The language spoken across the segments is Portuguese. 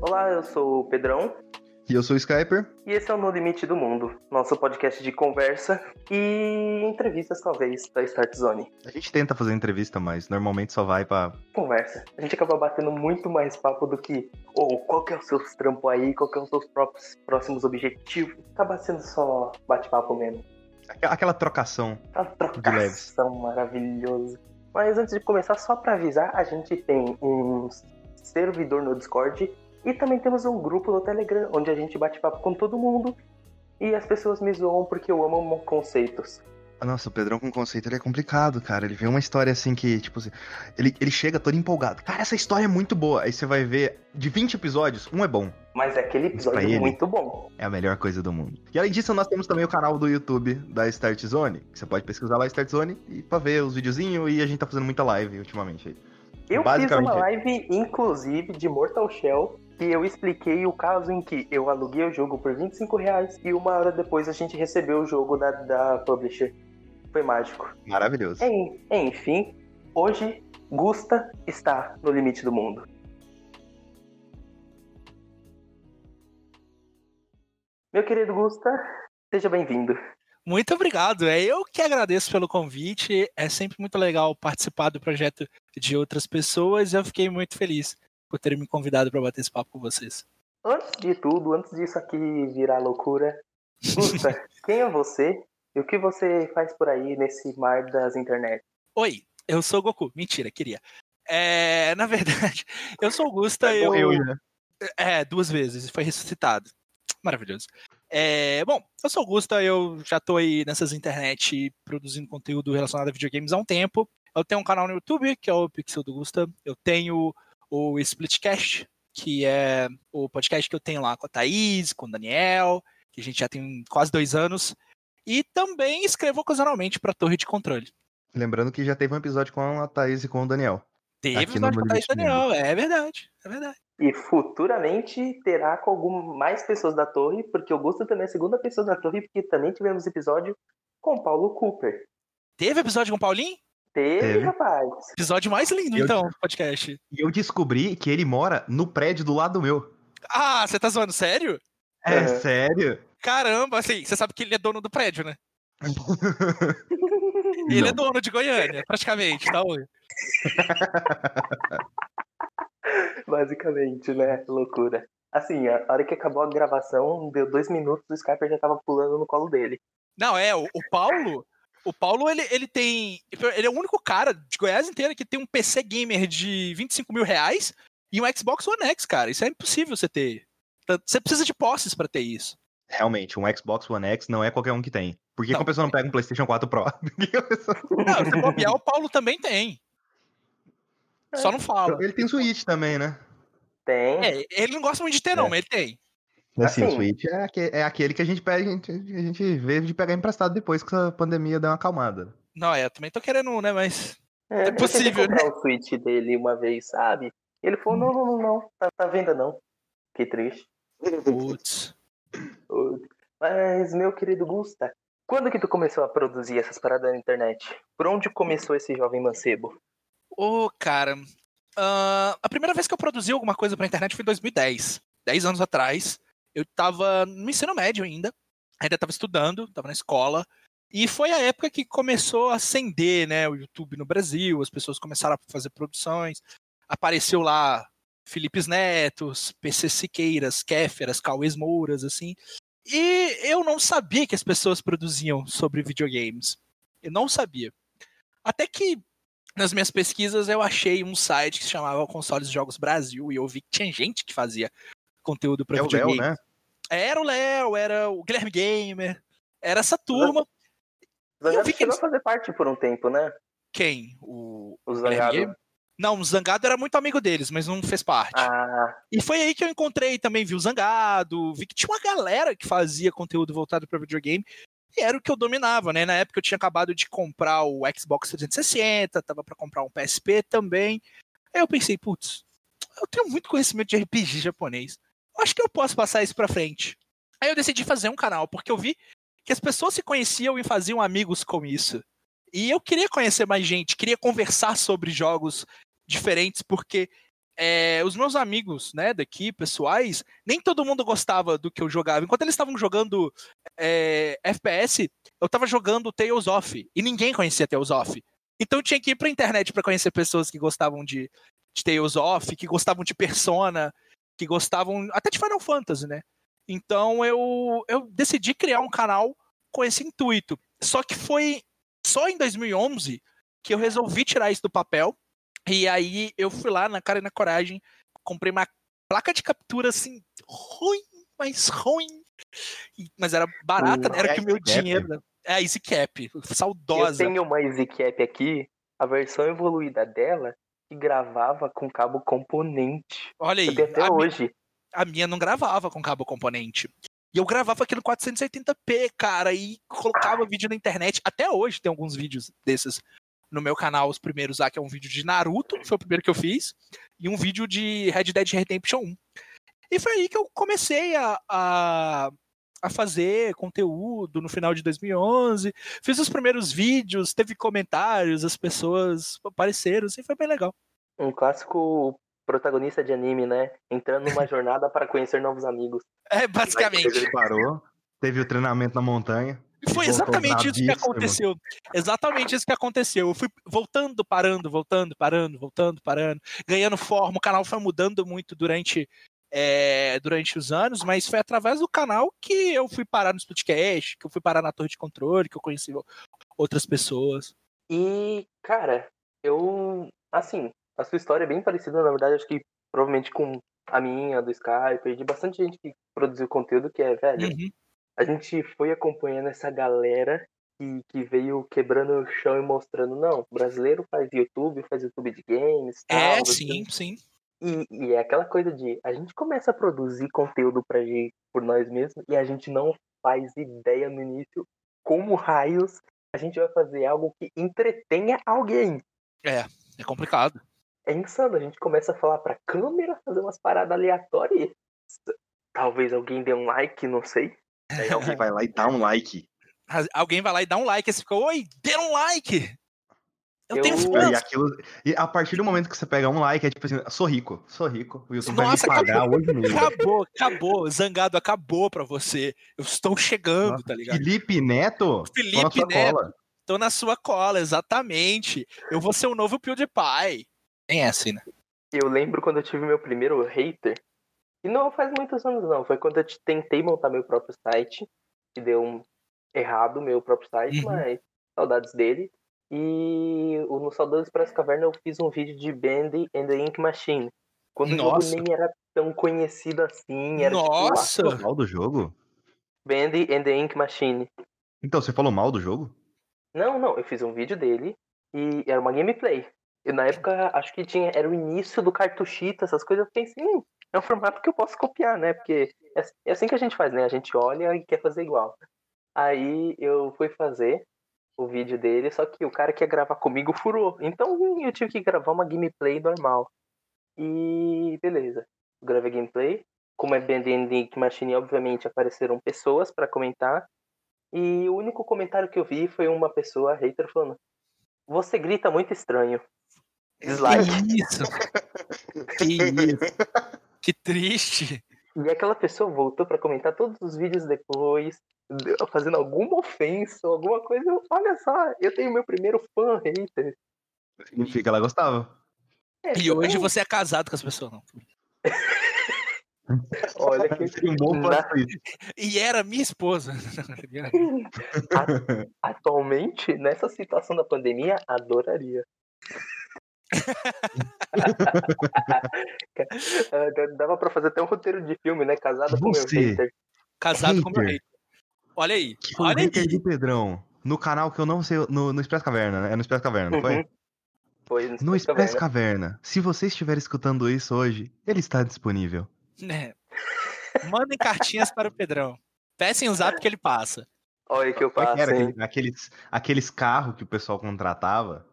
Olá, eu sou o Pedrão. E eu sou o Skyper. E esse é o No Limite do Mundo, nosso podcast de conversa e entrevistas, talvez, da Start Zone. A gente tenta fazer entrevista, mas normalmente só vai pra. Conversa. A gente acaba batendo muito mais papo do que, ou oh, qual que é o seu trampo aí, qual que é os seus próprios, próximos objetivos. Acaba sendo só bate-papo mesmo. Aquela trocação. Aquela trocação maravilhosa. Mas antes de começar, só para avisar, a gente tem um servidor no Discord e também temos um grupo no Telegram, onde a gente bate papo com todo mundo e as pessoas me zoam porque eu amo conceitos. Nossa, o Pedrão com conceito ele é complicado, cara. Ele vê uma história assim que, tipo assim, ele, ele chega todo empolgado. Cara, essa história é muito boa. Aí você vai ver, de 20 episódios, um é bom. Mas é aquele episódio é muito bom. É a melhor coisa do mundo. E além disso, nós temos também o canal do YouTube da Start Zone. Você pode pesquisar lá Start Zone e pra ver os videozinhos. E a gente tá fazendo muita live ultimamente aí. Eu fiz uma live, inclusive, de Mortal Shell e eu expliquei o caso em que eu aluguei o jogo por 25 reais e uma hora depois a gente recebeu o jogo da, da publisher. Foi mágico. Maravilhoso. Enfim, hoje Gusta está no limite do mundo. Meu querido Gusta, seja bem-vindo. Muito obrigado. É eu que agradeço pelo convite. É sempre muito legal participar do projeto de outras pessoas. Eu fiquei muito feliz por terem me convidado para bater esse papo com vocês. Antes de tudo, antes disso aqui virar loucura, Gusta, quem é você e o que você faz por aí nesse mar das internet? Oi, eu sou Goku. Mentira, queria. É, na verdade, eu sou o Gusta. É eu, eu, né? É, duas vezes. Foi ressuscitado. Maravilhoso. É, bom, eu sou o Gusta, eu já tô aí nessas internet produzindo conteúdo relacionado a videogames há um tempo. Eu tenho um canal no YouTube, que é o Pixel do Gusta. Eu tenho o Splitcast, que é o podcast que eu tenho lá com a Thaís, com o Daniel, que a gente já tem quase dois anos. E também escrevo ocasionalmente para Torre de Controle. Lembrando que já teve um episódio com a Thaís e com o Daniel. Teve um episódio com a Thaís e o Daniel, é verdade, é verdade. E futuramente terá com algumas mais pessoas da Torre, porque o Augusto também é a segunda pessoa da Torre, porque também tivemos episódio com Paulo Cooper. Teve episódio com o Paulinho? Teve, Teve, rapaz. Episódio mais lindo, eu, então, podcast. E eu descobri que ele mora no prédio do lado do meu. Ah, você tá zoando, sério? É, uhum. sério? Caramba, assim, você sabe que ele é dono do prédio, né? ele é dono de Goiânia, praticamente, tá? Basicamente, né? Loucura. Assim, a hora que acabou a gravação, deu dois minutos, o Skyper já tava pulando no colo dele. Não, é, o, o Paulo, o Paulo, ele, ele tem. Ele é o único cara de Goiás inteira que tem um PC gamer de 25 mil reais e um Xbox One X, cara. Isso é impossível você ter. Você precisa de posses para ter isso. Realmente, um Xbox One X não é qualquer um que tem. Por que, não, que a pessoa não pega um PlayStation 4 Pro? não, se bobear, o Paulo também tem. Só não fala. Ele tem Switch também, né? Tem. É, ele não gosta muito de ter, não, é. mas ele tem. Assim, assim, o Switch é, aquele, é aquele que a gente pede, a gente, a gente vê de pegar emprestado depois que a pandemia deu uma acalmada. Não, é, eu também tô querendo um, né? Mas. É, é possível, né? o Switch dele uma vez, sabe? Ele falou: não, não, não, não, tá, tá venda não. Que triste. Putz. Mas, meu querido Gusta, quando que tu começou a produzir essas paradas na internet? Por onde começou esse jovem mancebo? Ô, oh, cara. Uh, a primeira vez que eu produzi alguma coisa pra internet foi em 2010. 10 anos atrás eu estava no ensino médio ainda, ainda estava estudando, estava na escola, e foi a época que começou a acender né, o YouTube no Brasil, as pessoas começaram a fazer produções, apareceu lá Felipe Netos, PC Siqueiras, Kéferas, Cauês Mouras, assim, e eu não sabia que as pessoas produziam sobre videogames. Eu não sabia. Até que nas minhas pesquisas eu achei um site que se chamava Consoles Jogos Brasil e eu vi que tinha gente que fazia conteúdo para é videogame. Léo, né? Era o Léo, era o Guilherme Gamer, era essa turma. Zangado chegou eles... a fazer parte por um tempo, né? Quem? O, o Zangado? Não, o Zangado era muito amigo deles, mas não fez parte. Ah. E foi aí que eu encontrei também, vi o Zangado, vi que tinha uma galera que fazia conteúdo voltado para videogame. E era o que eu dominava, né? Na época eu tinha acabado de comprar o Xbox 360, tava para comprar um PSP também. Aí eu pensei, putz, eu tenho muito conhecimento de RPG japonês acho que eu posso passar isso pra frente. Aí eu decidi fazer um canal, porque eu vi que as pessoas se conheciam e faziam amigos com isso. E eu queria conhecer mais gente, queria conversar sobre jogos diferentes, porque é, os meus amigos, né, daqui, pessoais, nem todo mundo gostava do que eu jogava. Enquanto eles estavam jogando é, FPS, eu tava jogando Tales of, e ninguém conhecia Tales of. Então eu tinha que ir pra internet para conhecer pessoas que gostavam de, de Tales of, que gostavam de Persona, que gostavam até de Final Fantasy, né? Então eu, eu decidi criar um canal com esse intuito. Só que foi só em 2011 que eu resolvi tirar isso do papel. E aí eu fui lá na cara e na coragem, comprei uma placa de captura assim, ruim, mas ruim. Mas era barata, né? era que o meu dinheiro. É a EasyCap, saudosa. Eu tenho uma EasyCap aqui, a versão evoluída dela, que gravava com cabo componente. Olha aí. Até hoje. Minha, a minha não gravava com cabo componente. E eu gravava aquilo 480p, cara, e colocava Ai. vídeo na internet. Até hoje tem alguns vídeos desses no meu canal, os primeiros lá, que é um vídeo de Naruto, foi o primeiro que eu fiz, e um vídeo de Red Dead Redemption 1. E foi aí que eu comecei a, a, a fazer conteúdo no final de 2011. Fiz os primeiros vídeos, teve comentários, as pessoas apareceram, assim, foi bem legal. Um clássico protagonista de anime, né? Entrando numa jornada para conhecer novos amigos. É, basicamente. Ele parou, teve o treinamento na montanha. Foi exatamente isso que aconteceu. Exatamente isso que aconteceu. Eu fui voltando, parando, voltando, parando, voltando, parando, ganhando forma. O canal foi mudando muito durante é, durante os anos, mas foi através do canal que eu fui parar no Splitcast, que eu fui parar na Torre de Controle, que eu conheci outras pessoas. E, cara, eu. Assim, a sua história é bem parecida, na verdade, acho que provavelmente com a minha, do Skype, perdi bastante gente que produziu conteúdo que é, velho. Uhum. A gente foi acompanhando essa galera que, que veio quebrando o chão e mostrando, não, brasileiro faz YouTube, faz YouTube de games. Tal, é, sim, sim. E, e, é aquela coisa de a gente começa a produzir conteúdo pra gente por nós mesmos e a gente não faz ideia no início como raios a gente vai fazer algo que entretenha alguém. É, é complicado. É insano, a gente começa a falar pra câmera, fazer umas paradas aleatórias. Talvez alguém dê um like, não sei. Aí alguém vai lá e dá um like. Alguém vai lá e dá um like, e você fica, oi, dê um like! Eu, eu tenho fãs. E, aquilo, e a partir do momento que você pega um like, é tipo assim, sou rico, sou rico. O YouTube Nossa, vai me pagar acabou, hoje mesmo. Acabou, acabou. Zangado acabou pra você. Eu estou chegando, Nossa, tá ligado? Felipe Neto? Felipe Neto. Cola. Tô na sua cola, exatamente. Eu vou ser o novo PewDiePie. Nem é assim, né? Eu lembro quando eu tive meu primeiro hater. E não faz muitos anos, não. Foi quando eu tentei montar meu próprio site. Que deu um errado meu próprio site, uhum. mas saudades dele. E no Saudoso Expresso Caverna eu fiz um vídeo de Bandy and the Ink Machine. Quando Nossa. o jogo nem era tão conhecido assim. Era tipo, Nossa! Tipo, mal do jogo? Bandy and the Ink Machine. Então, você falou mal do jogo? Não, não. Eu fiz um vídeo dele e era uma gameplay. E na época, acho que tinha, era o início do cartuchito, essas coisas. Eu pensei, hum, é um formato que eu posso copiar, né? Porque é, é assim que a gente faz, né? A gente olha e quer fazer igual. Aí eu fui fazer o vídeo dele, só que o cara que ia gravar comigo furou. Então eu tive que gravar uma gameplay normal. E beleza. Eu gravei gameplay. Como é Band Ink Machine, obviamente apareceram pessoas para comentar. E o único comentário que eu vi foi uma pessoa hater falando: Você grita muito estranho. Dislike. Que isso? que isso? Que triste. E aquela pessoa voltou para comentar todos os vídeos depois, fazendo alguma ofensa, alguma coisa. Olha só, eu tenho meu primeiro fã hater. Significa que ela gostava. É, e hoje você é casado com as pessoas, não. Olha que um bom na... E era minha esposa. Atualmente, nessa situação da pandemia, adoraria. Dava pra fazer até um roteiro de filme, né? Casado com meu hater. Casado hater. com meu hater. Olha aí. Que olha aí. do Pedrão. No canal que eu não sei. No, no Express Caverna, né? É no Express Caverna, não foi? Uhum. Foi no, no Express Caverna. Caverna. Se você estiver escutando isso hoje, ele está disponível. É. Mandem cartinhas para o Pedrão. Peçam o zap que ele passa. Olha que eu passo. Aqueles, aqueles carros que o pessoal contratava.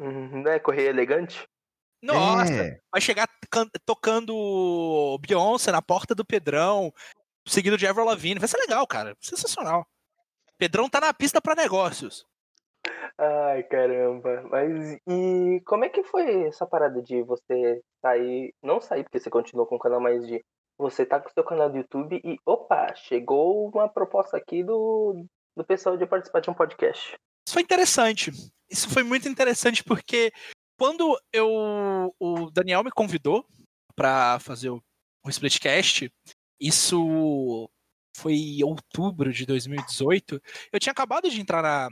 Uhum, não é correio elegante? Nossa, é. vai chegar tocando Beyoncé na porta do Pedrão, seguido de Avril Lavigne. Vai ser legal, cara. Sensacional. Pedrão tá na pista para negócios. Ai, caramba. Mas e como é que foi essa parada de você sair, não sair porque você continuou com o canal, mas de você tá com o seu canal do YouTube e opa, chegou uma proposta aqui do, do pessoal de participar de um podcast. Isso foi interessante. Isso foi muito interessante porque quando eu o Daniel me convidou para fazer o, o Splitcast, isso foi em outubro de 2018. Eu tinha acabado de entrar na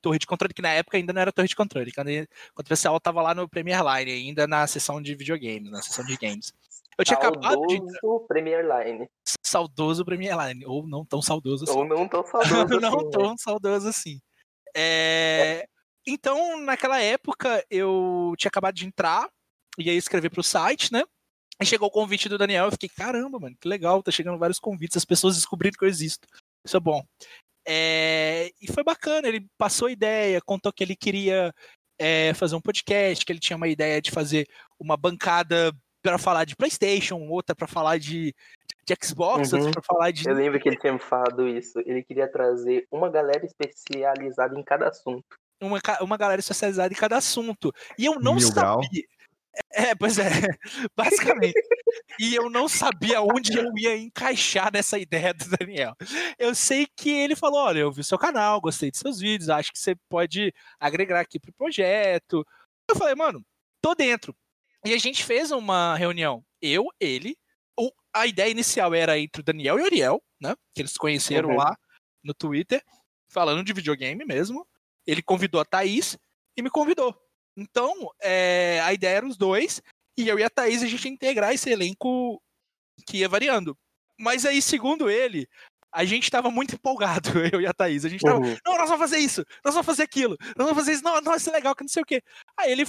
torre de controle, que na época ainda não era torre de controle. Quando, quando o pessoal tava lá no Premier Line, ainda na sessão de videogames, na sessão de games. Eu tinha Saudoso acabado de. Premier Line. Saudoso Premier Line. Ou não tão saudoso assim. Ou não tão saudoso não assim, né? tão saudoso assim. É, Então, naquela época, eu tinha acabado de entrar, ia escrever pro site, né? E chegou o convite do Daniel, eu fiquei, caramba, mano, que legal, tá chegando vários convites, as pessoas descobriram que eu existo. Isso é bom. É, E foi bacana, ele passou a ideia, contou que ele queria é, fazer um podcast, que ele tinha uma ideia de fazer uma bancada para falar de PlayStation, outra para falar de, de Xbox, Uhum. para falar de. Eu lembro que ele tinha me falado isso. Ele queria trazer uma galera especializada em cada assunto. uma, uma galera especializada em cada assunto. E eu não Mil sabia. grau. É, pois é, basicamente. e eu não sabia onde eu ia encaixar nessa ideia do Daniel. Eu sei que ele falou: olha, eu vi seu canal, gostei de seus vídeos, acho que você pode agregar aqui pro projeto. Eu falei, mano, tô dentro. E a gente fez uma reunião, eu, ele. A ideia inicial era entre o Daniel e o Ariel, né? Que eles conheceram Uhum. lá no Twitter, falando de videogame mesmo. Ele convidou a Thaís e me convidou. Então, é, a ideia era os dois, e eu e a Thaís a gente ia integrar esse elenco que ia variando. Mas aí, segundo ele, a gente estava muito empolgado, eu e a Thaís. A gente tava, Uhum. não, nós vamos fazer isso, nós vamos fazer aquilo, nós vamos fazer isso, não, não, isso é legal, que não sei o quê. Aí ele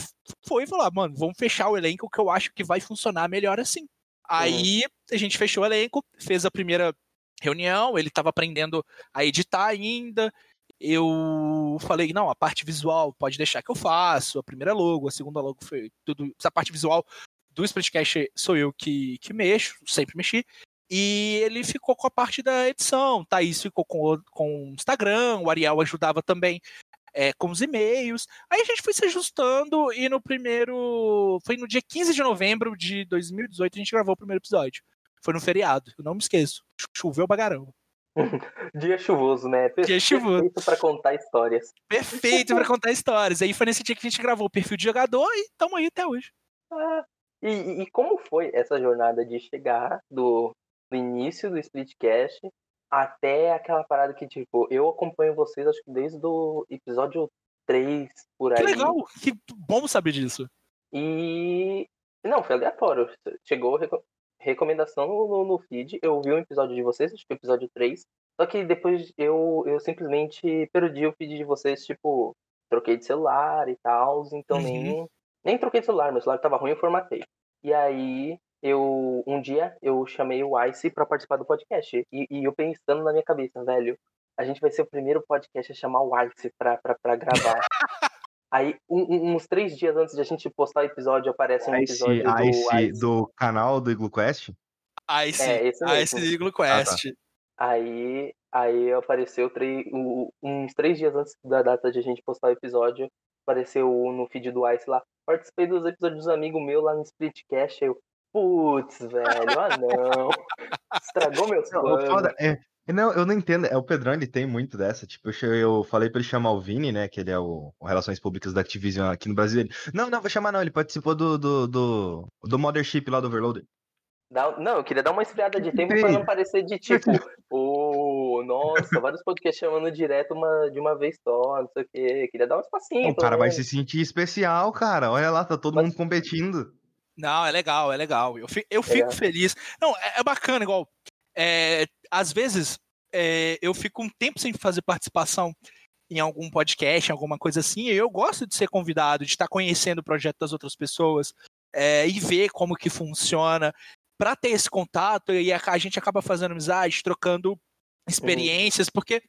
foi e falou, ah, mano, vamos fechar o elenco que eu acho que vai funcionar melhor assim. Aí a gente fechou o elenco, fez a primeira reunião, ele estava aprendendo a editar ainda. Eu falei, não, a parte visual pode deixar que eu faço, a primeira logo, a segunda logo foi tudo. Essa parte visual do Splitcast sou eu que, que mexo, sempre mexi. E ele ficou com a parte da edição. Thaís ficou com o Instagram, o Ariel ajudava também é, com os e-mails. Aí a gente foi se ajustando e no primeiro. Foi no dia 15 de novembro de 2018 a gente gravou o primeiro episódio. Foi no feriado, eu não me esqueço. Choveu bagarão. Dia chuvoso, né? Dia chuvoso. Perfeito pra contar histórias. Perfeito pra contar histórias. Aí foi nesse dia que a gente gravou o perfil de jogador e estamos aí até hoje. Ah, e, e- e como foi essa jornada de chegar do, do início do Splitcast até aquela parada que, tipo, eu acompanho vocês, acho que desde o episódio 3 por Que aí. legal, que bom saber disso. E. Não, foi aleatório. Chegou reco- recomendação no, no feed. Eu vi um episódio de vocês, acho que o episódio 3. Só que depois eu, eu simplesmente perdi o feed de vocês, tipo, troquei de celular e tal. Então Uhum. nem, nem troquei de celular, meu celular tava ruim, eu formatei. E aí eu um dia eu chamei o Ice pra participar do podcast. E, e eu pensando na minha cabeça, velho, a gente vai ser o primeiro podcast a chamar o Ice pra, pra, pra gravar. Aí, um- um- uns três dias antes de a gente postar o episódio, aparece um Ice, episódio do Ice Ice. do canal do Iglu Quest? Ice, É, esse Ice mesmo. Eagle Quest. Aí, aí apareceu tre- o- uns três dias antes da data de a gente postar o episódio, apareceu no feed do Ice lá. Participei dos episódios dos amigos meus lá no Splitcast. Aí eu, putz, velho, ah não. Estragou o planos. foda é. Não, eu não entendo. É, o Pedrão, ele tem muito dessa. Tipo, eu, eu falei pra ele chamar o Vini, né? Que ele é o, o Relações Públicas da Activision aqui no Brasil. Ele, não, não, vou chamar não. Ele participou do, do, do, do Mothership lá do Overloader. Não, eu queria dar uma esfriada de tempo pra não parecer de tipo, ô, nossa, vários podcasts chamando direto uma, de uma vez só, não sei o quê. Queria dar um espacinho. o cara vai se sentir especial, cara. Olha lá, tá todo Mas- mundo competindo. Não, é legal, é legal. Eu fico, eu fico Legal. feliz. Não, é, é bacana, igual. é, às vezes é, eu fico um tempo sem fazer participação em algum podcast, em alguma coisa assim, e eu gosto de ser convidado, de estar conhecendo o projeto das outras pessoas é, e ver como que funciona. Para ter esse contato, e a, a gente acaba fazendo amizade, trocando experiências, porque,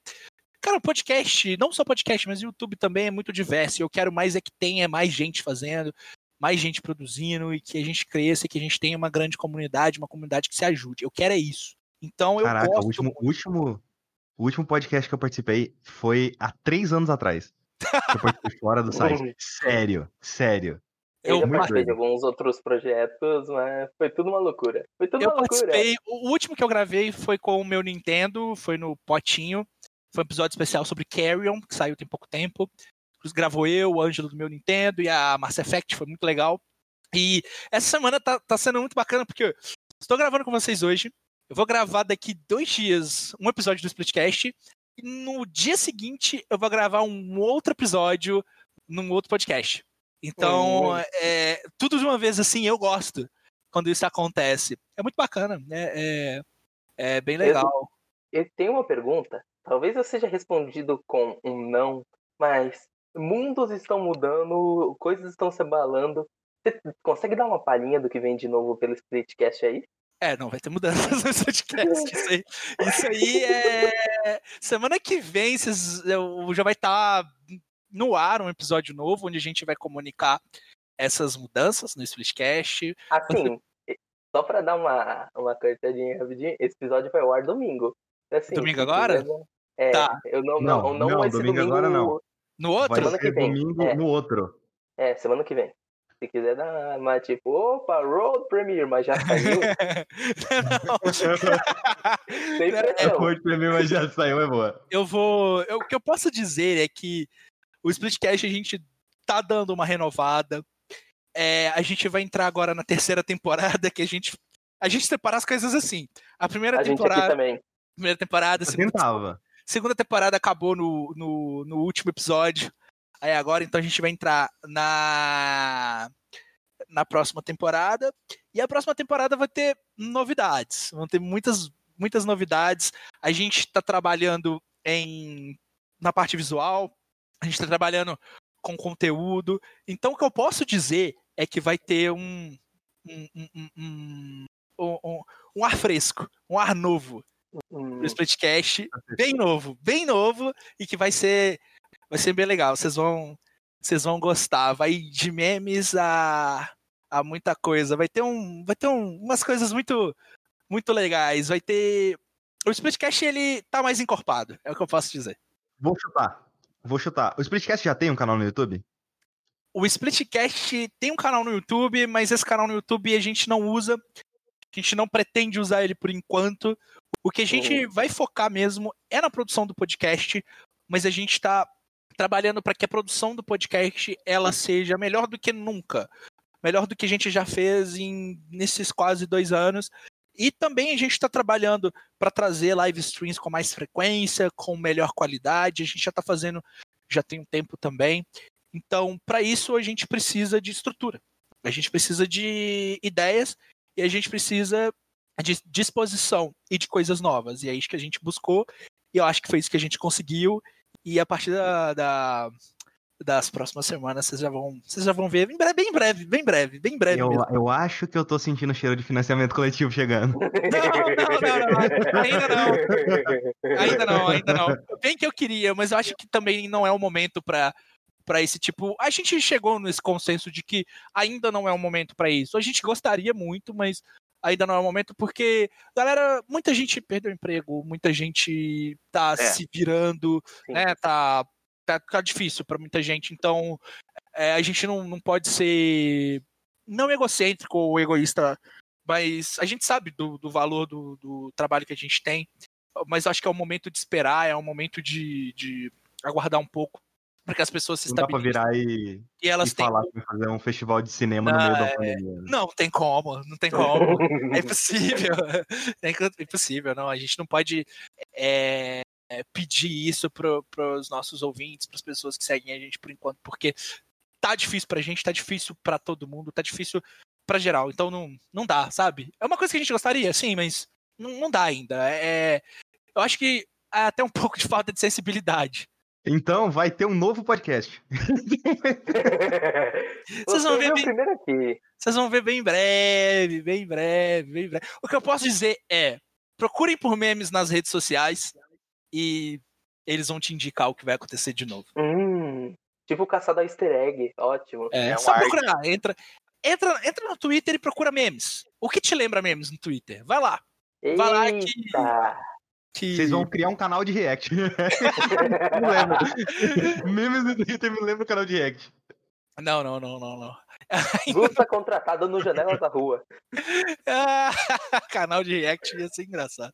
cara, o podcast, não só podcast, mas o YouTube também é muito diverso. E eu quero mais é que tenha mais gente fazendo, mais gente produzindo e que a gente cresça, que a gente tenha uma grande comunidade, uma comunidade que se ajude. Eu quero é isso. Então eu Caraca, gosto. o último, último, o último podcast que eu participei foi há três anos atrás. Depois fui fora do site. Sério, sério. Eu, Eu muito participei de alguns outros projetos, mas foi tudo uma loucura. Foi tudo Eu uma loucura. participei. O último que eu gravei foi com o meu Nintendo, foi no Potinho. Foi um episódio especial sobre Carrion, que saiu tem pouco tempo. Gravou eu, o Ângelo do meu Nintendo e a Mass Effect, foi muito legal. E essa semana tá, tá sendo muito bacana, porque eu estou gravando com vocês hoje. Eu vou gravar daqui dois dias um episódio do Splitcast. E no dia seguinte eu vou gravar um outro episódio num outro podcast. Então, Hum. é, tudo de uma vez assim, eu gosto quando isso acontece. É muito bacana, né? É, é bem legal. Eu tenho uma pergunta. Talvez eu seja respondido com um não, mas mundos estão mudando, coisas estão se abalando. Você consegue dar uma palhinha do que vem de novo pelo Splitcast aí? É, não, vai ter mudanças no podcast. Isso aí, isso aí é. Semana que vem vocês, eu, já vai estar no ar um episódio novo onde a gente vai comunicar essas mudanças no Splitcast. Assim, só pra dar uma, uma cortadinha rapidinho, esse episódio vai ao ar domingo. Assim, Domingo agora? É, Tá. eu não, não, Não, não, não, domingo domingo. agora não. No outro? Vai Semana que vem. domingo É. no outro. É, semana que vem. Se quiser dar uma tipo, opa, Road Premiere, mas já saiu. não. Sem É pressão. pra mim, mas já saiu, é boa. eu vou. eu- o que eu posso dizer é que o Splitcast a gente tá dando uma renovada. É, a gente vai entrar agora na terceira temporada, que a gente. A gente separa as coisas assim. A primeira A gente aqui temporada. também. Primeira temporada, Eu segunda, tentava. Segunda temporada acabou no, no, no último episódio. Aí agora, então, a gente vai entrar na. Na próxima temporada. E a próxima temporada vai ter novidades. Vão ter muitas, muitas novidades. A gente está trabalhando em na parte visual. A gente está trabalhando com conteúdo. Então, o que eu posso dizer é que vai ter um, um, um, um, um, ar fresco, um ar novo No Splitcast, bem novo, bem novo, e que vai ser, vai ser bem legal. Vocês vão, vocês vão gostar. Vai de memes a, a muita coisa. Vai ter um, vai ter um, umas coisas muito, muito legais. Vai ter o Splitcast ele tá mais encorpado, é o que eu posso dizer. Vou chutar. Vou chutar. O Splitcast já tem um canal no YouTube? O Splitcast tem um canal no YouTube, mas esse canal no YouTube a gente não usa. A gente não pretende usar ele por enquanto. O que a gente vai focar mesmo é na produção do podcast, mas a gente está trabalhando para que a produção do podcast ela seja melhor do que nunca. Melhor do que a gente já fez em, nesses quase dois anos. E também a gente está trabalhando para trazer live streams com mais frequência, com melhor qualidade. A gente já está fazendo, já tem um tempo também. Então, para isso, a gente precisa de estrutura. A gente precisa de ideias e a gente precisa de disposição e de coisas novas. E é isso que a gente buscou. E eu acho que foi isso que a gente conseguiu. E a partir da, da- das próximas semanas, vocês já vão, vocês já vão ver bem breve, bem breve, bem breve, bem breve Eu, mesmo. eu acho que eu tô sentindo o cheiro de financiamento coletivo chegando. Não, não, não, não, ainda não. Ainda não, ainda não. Bem que eu queria, mas eu acho que também não é o momento para para esse tipo. A gente chegou nesse consenso de que ainda não é o momento para isso. A gente gostaria muito, mas ainda não é o momento porque, galera, muita gente perdeu emprego, muita gente tá se virando, Sim. né? Tá tá, tá difícil para muita gente. Então, é, a gente não, não pode ser não egocêntrico ou egoísta mas a gente sabe do, do valor do, do trabalho que a gente tem, mas acho que é o momento de esperar, é o momento de, de aguardar um pouco para que as pessoas se Não dá pra virar e, E elas e têm. falar que fazer um festival de cinema no Ah, meio da é. pandemia. Não, tem como, não tem como. É impossível. É impossível, não. A gente não pode é, é, pedir isso para os nossos ouvintes, para as pessoas que seguem a gente por enquanto, porque tá difícil pra gente, tá difícil pra todo mundo, tá difícil pra geral. Então não, não dá, sabe? É uma coisa que a gente gostaria, sim, mas não, não dá ainda. É, eu acho que é até um pouco de falta de sensibilidade. Então vai ter um novo podcast. Vocês vão ver o bem- primeiro aqui. Vocês vão ver bem breve, bem breve, bem breve. O que eu posso dizer é: procurem por memes nas redes sociais e eles vão te indicar o que vai acontecer de novo. Hum, tipo caçado a easter egg. Ótimo. É, É um só arte. procurar. Entra, entra, entra no Twitter e procura memes. O que te lembra memes no Twitter? Vai lá. Vai lá que- Eita. Que... Vocês vão criar um canal de react. me lembro. Memes do Twitter me lembra o canal de react. Não, não, não, não, não. Gusta contratado no Janela da Rua. Ah, canal de react ia ser engraçado.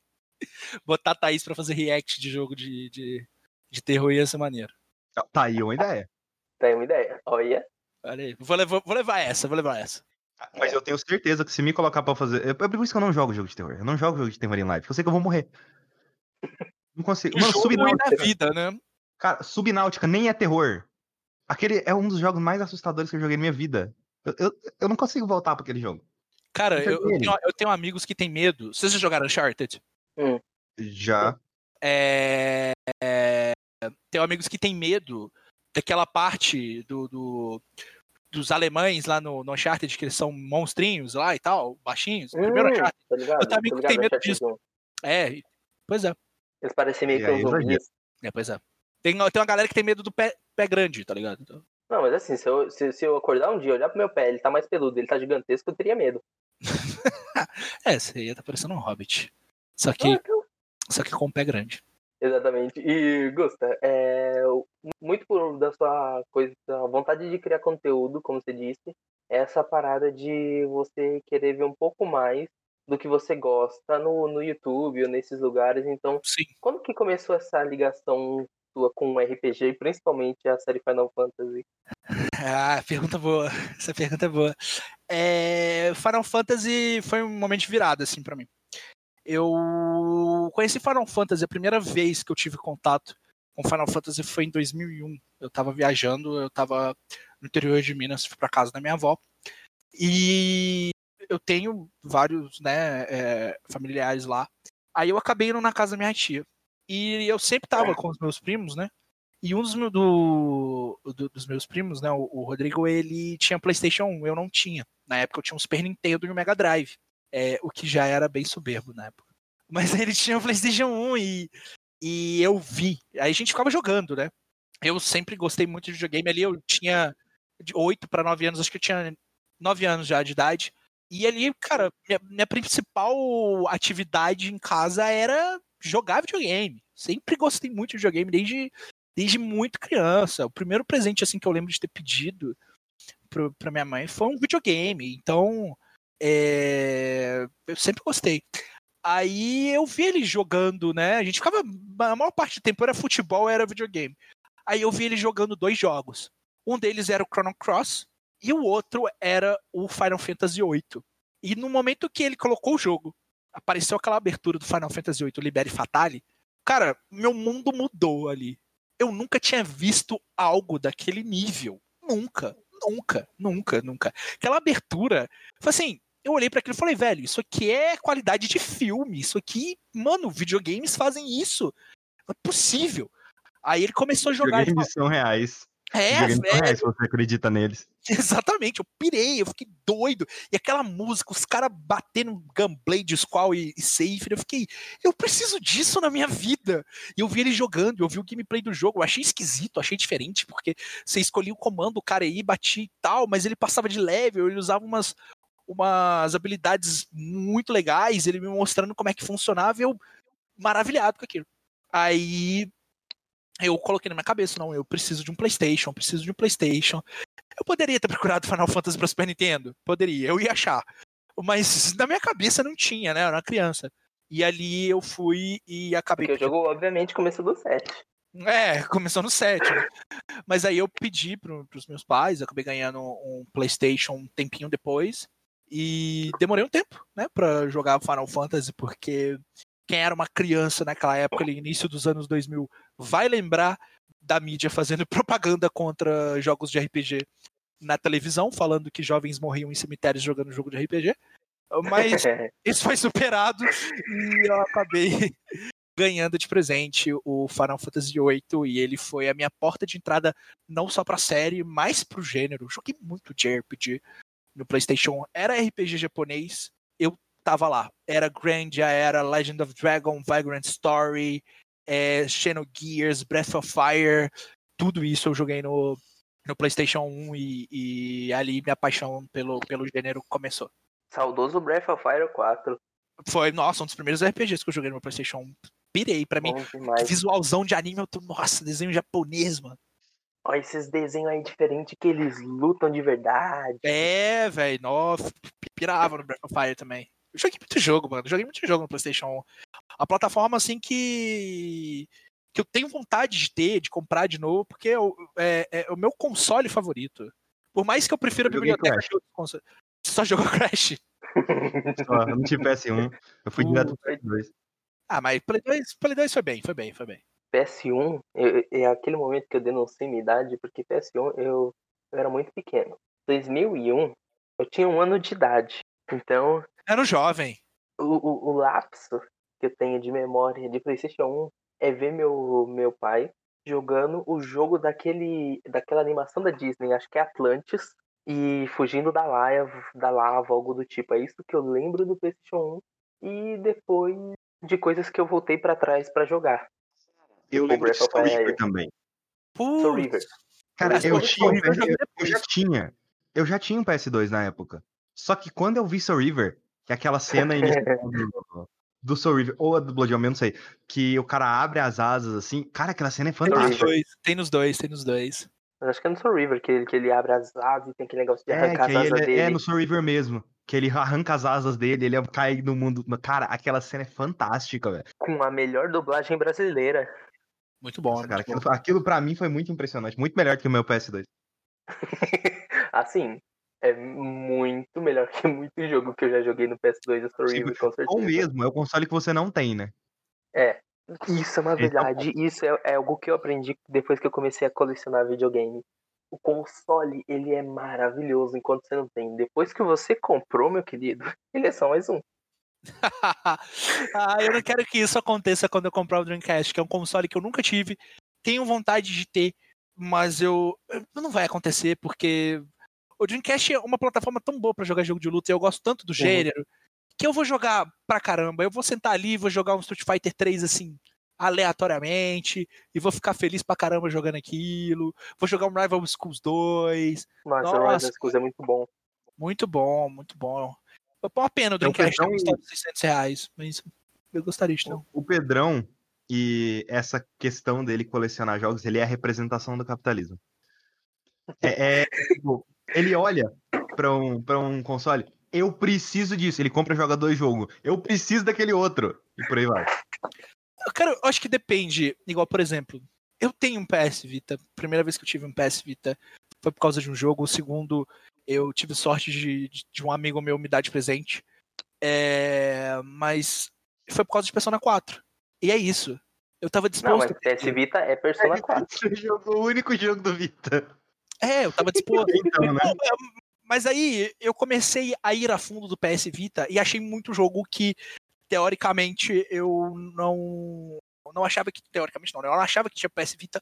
Botar a Thaís pra fazer react de jogo de, de, de terror ia ser maneiro. Tá aí uma ideia. Tem uma ideia. Olha. Olha aí. Vou levar, vou levar essa, vou levar essa. Mas eu tenho certeza que se me colocar pra fazer. É por isso que eu não jogo jogo de terror. Eu não jogo jogo de terror em live. porque Eu sei que eu vou morrer. Não consigo. Mano, Subnáutica. da vida, né? Cara, Subnáutica nem é terror. Aquele é um dos jogos mais assustadores que eu joguei na minha vida. Eu, eu, eu não consigo voltar pra aquele jogo. Cara, eu, eu tenho, eu tenho amigos que têm medo. Vocês já jogaram Uncharted? Já. É, é, tenho amigos que têm medo daquela parte do, do- dos alemães lá no, no Uncharted, que eles são monstrinhos lá e tal, baixinhos. Primeiro Hum, Uncharted. tá ligado? Eu tenho amigo Tô que tem medo Uncharted disso. 1. É, pois é. Eles parecem meio E que uns zumbis. É, pois é. Tem, tem uma galera que tem medo do pé, pé grande, tá ligado? Então, Não, mas assim, se eu, se, se eu acordar um dia e olhar pro meu pé, ele tá mais peludo, ele tá gigantesco, eu teria medo. é, você ia tá parecendo um hobbit. Só Ah, que, então, só que com um pé grande. Exatamente. E, Gusta, é, muito por da sua coisa, da vontade de criar conteúdo, como você disse, é essa parada de você querer ver um pouco mais do que você gosta no, no YouTube ou nesses lugares. Então, Sim. quando que começou essa ligação sua com o RPG, e principalmente a série Final Fantasy? Ah, pergunta boa. Essa pergunta é boa. É, Final Fantasy foi um momento de virada, assim, pra mim. Eu conheci Final Fantasy, a primeira vez que eu tive contato com Final Fantasy foi em 2001. Eu tava viajando, eu tava no interior de Minas, fui pra casa da minha avó. E eu tenho vários, né, é, familiares lá. Aí eu acabei indo na casa da minha tia. E eu sempre tava com os meus primos, né? E um dos, meu- do- do- dos meus primos, né, o, o Rodrigo, ele tinha PlayStation 1, eu não tinha. Na época eu tinha um Super Nintendo e um Mega Drive, é, o que já era bem soberbo na época. Mas ele tinha o PlayStation 1 e, e eu vi. Aí a gente ficava jogando, né? Eu sempre gostei muito de videogame ali, eu tinha de 8 para 9 anos, acho que eu tinha 9 anos já de idade. E ali, cara, minha, minha principal atividade em casa era jogar videogame. Sempre gostei muito de videogame, desde, desde muito criança. O primeiro presente assim que eu lembro de ter pedido pro, pra minha mãe foi um videogame. Então, é, eu sempre gostei. Aí eu vi ele jogando, né? A gente ficava. A maior parte do tempo era futebol, era videogame. Aí eu vi ele jogando dois jogos. Um deles era o Chrono Cross e o outro era o Final Fantasy VIII. E no momento que ele colocou o jogo, apareceu aquela abertura do Final Fantasy VIII, Libere Fatale. Cara, meu mundo mudou ali. Eu nunca tinha visto algo daquele nível. Nunca, nunca, nunca, nunca. Aquela abertura, foi assim, eu olhei para aquilo e falei, velho, isso aqui é qualidade de filme, isso aqui, mano, videogames fazem isso. Não é possível. Aí ele começou a jogar. Videogames são reais. É, velho, reais se você acredita neles. exatamente, eu pirei, eu fiquei doido. E aquela música, os caras batendo Gunblade, Squall e, e Safe, eu fiquei, eu preciso disso na minha vida. E eu vi ele jogando, eu vi o gameplay do jogo, eu achei esquisito, achei diferente, porque você escolhia o comando, o cara aí, batia e tal, mas ele passava de level, ele usava umas, umas habilidades muito legais, ele me mostrando como é que funcionava, e eu maravilhado com aquilo. Aí eu coloquei na minha cabeça, não, eu preciso de um PlayStation, preciso de um PlayStation. Eu poderia ter procurado Final Fantasy para Super Nintendo? Poderia, eu ia achar. Mas na minha cabeça não tinha, né? Eu era uma criança. E ali eu fui e acabei. Porque o jogo, obviamente, começou do 7. É, começou no 7. né? Mas aí eu pedi pro, pros meus pais, acabei ganhando um PlayStation um tempinho depois. E demorei um tempo, né, pra jogar Final Fantasy, porque quem era uma criança naquela época, ali, início dos anos 2000, vai lembrar da mídia fazendo propaganda contra jogos de RPG na televisão, falando que jovens morriam em cemitérios jogando jogo de RPG. Mas isso foi superado e eu acabei ganhando de presente o Final Fantasy VIII e ele foi a minha porta de entrada não só pra série, mas pro gênero. Joguei muito de RPG no PlayStation. Era RPG japonês, tava lá. Era Grandia, era Legend of Dragon, Vagrant Story, é, Xenogears, Breath of Fire, tudo isso eu joguei no, no PlayStation 1 e, e ali minha paixão pelo, pelo gênero começou. Saudoso Breath of Fire 4. Foi, nossa, um dos primeiros RPGs que eu joguei no PlayStation 1. pirei. Pra mim, visualzão de anime, eu tô, nossa, desenho japonês, mano. Ó, esses desenhos aí diferentes que eles lutam de verdade. É, velho, nossa, pirava no Breath of Fire também. Eu joguei muito jogo, mano. Joguei muito jogo no PlayStation 1. A plataforma, assim, que. que eu tenho vontade de ter, de comprar de novo, porque é, o- é- é o meu console favorito. Por mais que eu prefira a Eu biblioteca consoles. Você só jogou Crash? Só, eu não tive PS1, eu fui direto pro PS2. Ah, mas Play 2, Play 2 foi bem, foi bem, foi bem. PS1 eu- é aquele momento que eu denunciei minha idade, porque PS1 eu, eu era muito pequeno. 2001, eu tinha um ano de idade. Então, Era um jovem. o, o, o lapso que eu tenho de memória de PlayStation 1 é ver meu, meu pai jogando o jogo daquele, daquela animação da Disney, acho que é Atlantis, e fugindo da lava, da lava, algo do tipo. É isso que eu lembro do PlayStation 1 e depois de coisas que eu voltei pra trás pra jogar. Eu O lembro de Soul. River também. Soul River. Cara, eu, Soul tinha, um eu eu, eu já tinha. Eu já tinha um PS2 na época. Só que quando eu vi Soul River, que é aquela cena inicial do, do Soul River, ou a do Blood, eu não sei, que o cara abre as asas assim. Cara, aquela cena é Tem nos fantástica. dois, tem nos dois, tem nos dois. Mas acho que é no Soul River que ele, que ele abre as asas e tem aquele negócio de É, arrancar que as asas ele dele. é, é no Soul River mesmo. Que ele arranca as asas dele, ele cai no mundo. Cara, aquela cena é fantástica, velho. Com a melhor dublagem brasileira. Muito bom, Nossa, cara, muito bom. aquilo, aquilo pra mim foi muito impressionante. Muito melhor que o meu PS2. assim, é muito melhor que muito jogo que eu já joguei no PS2 do Sim, River, com certeza. Ou mesmo, é o console que você não tem, né? É. Isso é uma é verdade. Isso é, é algo que eu aprendi depois que eu comecei a colecionar videogame. O console, ele é maravilhoso enquanto você não tem. Depois que você comprou, meu querido, ele é só mais um. ah, eu não quero que isso aconteça quando eu comprar o Dreamcast, que é um console que eu nunca tive. Tenho vontade de ter, mas eu não vai acontecer porque o Dreamcast é uma plataforma tão boa pra jogar jogo de luta e eu gosto tanto do gênero que eu vou jogar pra caramba. Eu vou sentar ali, vou jogar um Street Fighter 3 assim aleatoriamente e vou ficar feliz pra caramba jogando aquilo. Vou jogar um Rival Schools 2. Nossa, o Nossa. Of Schools é muito bom. Muito bom, muito bom. Foi uma pena o Dreamcast ter custado 600 reais, mas eu gostaria de ter. O Pedrão e essa questão dele colecionar jogos, ele é a representação do capitalismo. É, é, tipo, ele olha pra um, pra um console, eu preciso disso. Ele compra e joga dois jogos. Eu preciso daquele outro. E por aí vai. Cara, eu acho que depende. Igual, por exemplo, eu tenho um PS Vita. Primeira vez que eu tive um PS Vita foi por causa de um jogo. O segundo, eu tive sorte de, de- de um amigo meu me dar de presente. É, mas foi por causa de Persona 4. E é isso. Eu tava Não, disposto. mas PS Vita é Persona 4. Você jogou o único jogo do Vita. É, eu tava disposto. Então, né? Não, é, Mas aí eu comecei a ir a fundo do PS Vita e achei muito jogo que, teoricamente, eu não. Não achava que. Teoricamente não, né? Eu não achava que tinha PS Vita.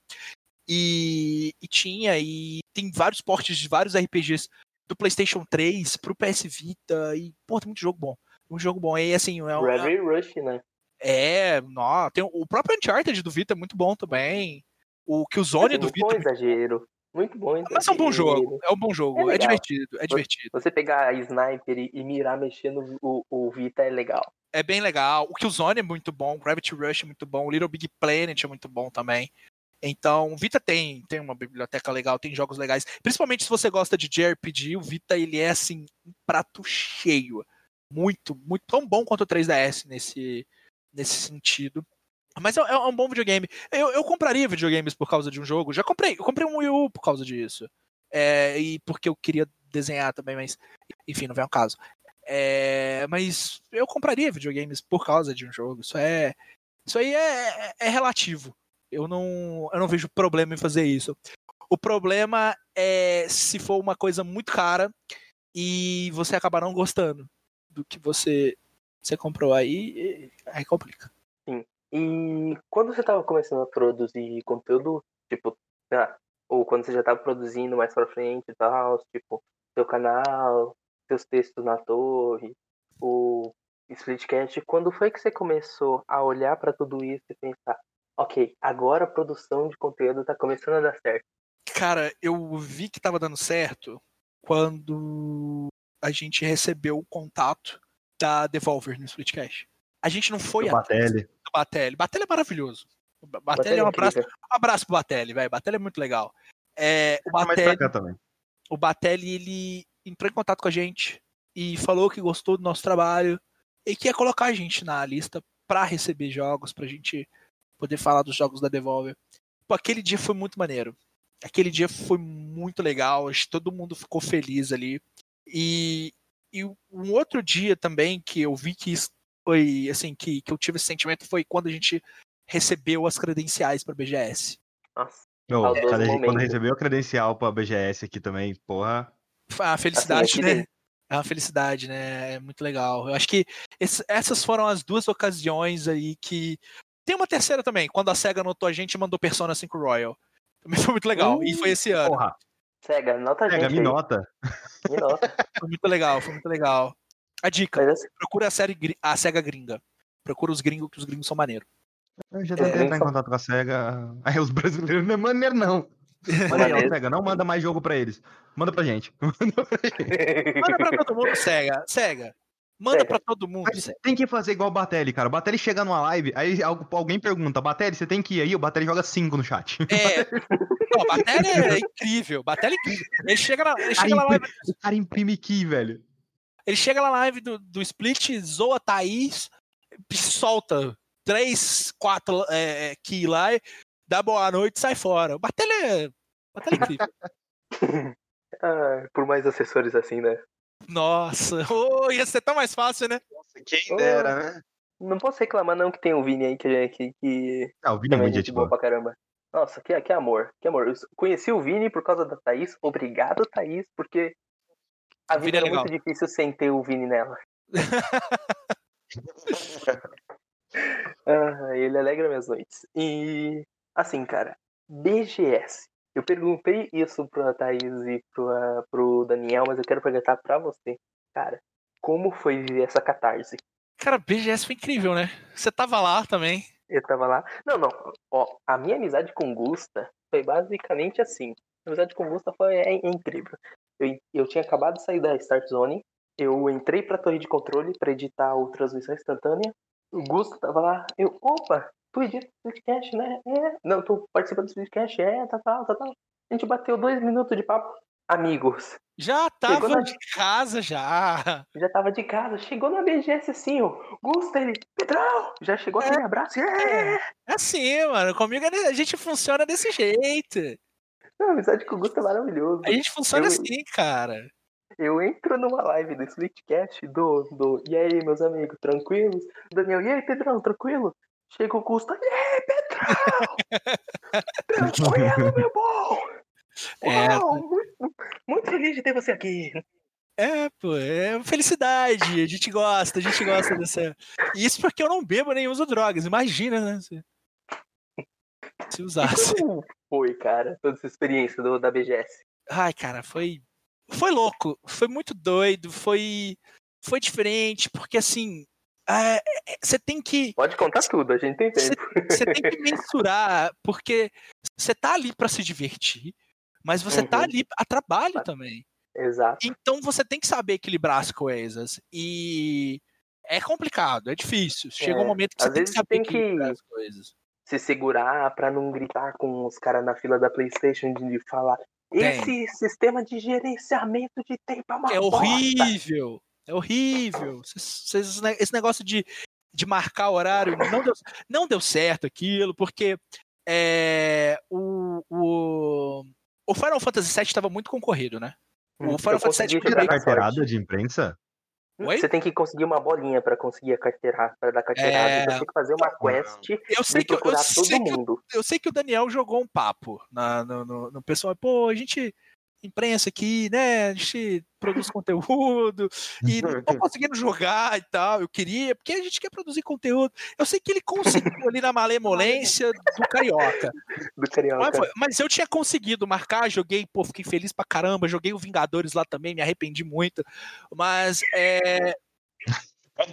E, e tinha, e tem vários portes de vários RPGs do PlayStation 3 pro PS Vita. E, pô, tem muito jogo bom. Muito jogo bom. E assim, é, um- Gravity Rush, né? é, nó, tem o próprio Uncharted do Vita é muito bom também. O Killzone do muito bom Vita. exagero. Muito bom Mas é um bom jogo. É um bom jogo. É É, divertido. É divertido. Você pegar a sniper e, e mirar mexendo o, o Vita é legal. é bem legal. O Killzone é muito bom, o Gravity Rush é muito bom, o Little Big Planet é muito bom também. Então, o Vita tem, tem uma biblioteca legal, tem jogos legais. Principalmente se você gosta de JRPG, o Vita ele é assim, um prato cheio. Muito, muito tão bom quanto o 3DS nesse, nesse sentido. Mas é, é um bom videogame. Eu, eu compraria videogames por causa de um jogo. Já comprei. Eu comprei um Wii U por causa disso. É, e porque eu queria desenhar também, mas enfim, não vem ao caso. É, mas eu compraria videogames por causa de um jogo. Isso é. Isso aí é, é relativo. Eu não, eu não vejo problema em fazer isso. O problema é se for uma coisa muito cara e você acabar não gostando do que você, você comprou aí, aí complica. E quando você tava começando a produzir conteúdo, tipo, ou quando você já tava produzindo mais pra frente e tal, tipo, seu canal, seus textos na torre, o Splitcast, quando foi que você começou a olhar pra tudo isso e pensar, ok, agora a produção de conteúdo tá começando a dar certo? Cara, eu vi que tava dando certo quando a gente recebeu o contato da Devolver no Splitcast. A gente não foi Do atrás Batelli. Do Batelli. Batelli é maravilhoso. O Batelli é um abraço, um abraço pro Batelli, velho. Batelli é muito legal. É, o Batelli, o Batelli, ele entrou em contato com a gente e falou que gostou do nosso trabalho e que ia colocar a gente na lista para receber jogos, pra gente poder falar dos jogos da Devolver. Pô, aquele dia foi muito maneiro. Aquele dia foi muito legal, acho que todo mundo ficou feliz ali. E, e um outro dia também que eu vi que foi assim que, que eu tive esse sentimento foi quando a gente recebeu as credenciais para BGS. Nossa. Oh, quando recebeu a credencial para BGS aqui também, porra. A felicidade, assim, né? É uma felicidade, né? É muito legal. Eu acho que esse, essas foram as duas ocasiões aí que. Tem uma terceira também, quando a SEGA anotou a gente e mandou Persona 5 Royal. Também foi muito legal. Uh, e foi esse ano. Porra. SEGA, nota a gente. SEGA, me nota. Me nota. Foi muito legal, foi muito legal. A dica: assim... procura a série a SEGA gringa. Procura os gringos, que os gringos são maneiros. Eu já tentei é, entrar em contato com a SEGA. Aí os brasileiros não é maneiro, não. Aí, SEGA, não manda mais jogo pra eles. Manda pra gente. Manda pra, gente. manda pra todo mundo, SEGA. SEGA. Manda Sega. pra todo mundo. Mas tem que fazer igual o Batelli, cara. O Batelli chega numa live, aí alguém pergunta, Batelli, você tem que ir aí? O Batelli joga 5 no chat. É. Não, o Batelli é incrível. Batelli é incrível. Ele chega na, ele chega na live. O cara imprime key, velho. Ele chega na live do, do Split, zoa Thaís, solta 3, 4 é, key lá, dá boa noite e sai fora. O Batelli é, é incrível. ah, por mais assessores assim, né? Nossa, oh, ia ser tão mais fácil, né? Nossa, quem dera, oh, né? Não posso reclamar não que tem o Vini aí que, que, que... Ah, o Vini é muito gente boa pra caramba. Nossa, que, que amor, que amor. Eu conheci o Vini por causa da Thaís. Obrigado, Thaís, porque a vida é, é muito difícil sem ter o Vini nela. ah, ele alegra minhas noites. E assim, cara, BGS. Eu perguntei isso pra Thaís e pro, uh, pro Daniel, mas eu quero perguntar pra você. Cara, como foi viver essa catarse? Cara, BGS foi incrível, né? Você tava lá também. Eu tava lá. Não, não. Ó, a minha amizade com Gusta foi basicamente assim. A amizade com Gusta foi é, é incrível. Eu, eu tinha acabado de sair da Start Zone. Eu entrei pra torre de controle para editar o transmissão instantânea. O Gusta tava lá. Eu, opa, tu edita o Splitcast, né? É. Não, tu participa do Splitcast, é, tá, tal, tá, tal. A gente bateu dois minutos de papo. Amigos. Já tava na... de casa, já. Já tava de casa. Chegou na BGS assim, ó. Gusta, ele, Pedrão! Já chegou aquele é. abraço. É. é assim, mano. Comigo a gente funciona desse jeito. Não, a amizade com o Gusta é maravilhoso. A gente funciona eu, assim, cara. Eu entro numa live do Splitcast do, do. E aí, meus amigos, tranquilos? Daniel, e aí, Pedrão, tranquilo? Chega o Gusta, e aí, Pedrão! Tranquilo, meu bom! É, Uau, muito, muito feliz de ter você aqui. É, pô, é felicidade. A gente gosta, a gente gosta dessa. Isso porque eu não bebo nem uso drogas. Imagina, né? Se, se usasse. Como foi, cara, toda essa experiência do, da BGS? Ai, cara, foi. Foi louco. Foi muito doido. Foi. Foi diferente, porque assim, é, você tem que. Pode contar tudo, a gente tem tempo. Você tem que mensurar, porque você tá ali para se divertir, mas você tá uhum. tá ali a trabalho também. Exato. Então você tem que saber equilibrar as coisas. E é complicado, é difícil. Chega é, um momento que você tem que saber tem equilibrar que as coisas. Se segurar para não gritar com os caras na fila da PlayStation de falar. Esse tem. sistema de gerenciamento de tempo é uma É horrível. É horrível. Esse negócio de, de marcar horário não deu, não deu certo aquilo, porque é, o, o, o Final Fantasy VII estava muito concorrido, né? O hum, Final Fantasy VII tirar carteirada de imprensa? Oi? Você tem que conseguir uma bolinha para conseguir a carteira, para dar carteirada. É... Você tem que fazer uma quest eu sei que, procurar eu todo sei mundo. Que, eu sei que o Daniel jogou um papo na, no, no, no pessoal. Pô, a gente imprensa aqui, né? A gente produz conteúdo e não tô conseguindo jogar e tal. Eu queria, porque a gente quer produzir conteúdo. Eu sei que ele conseguiu ali na malemolência do Carioca. Do Carioca. Mas, mas, eu tinha conseguido marcar, joguei, pô, fiquei feliz pra caramba. Joguei o Vingadores lá também, me arrependi muito. Mas é,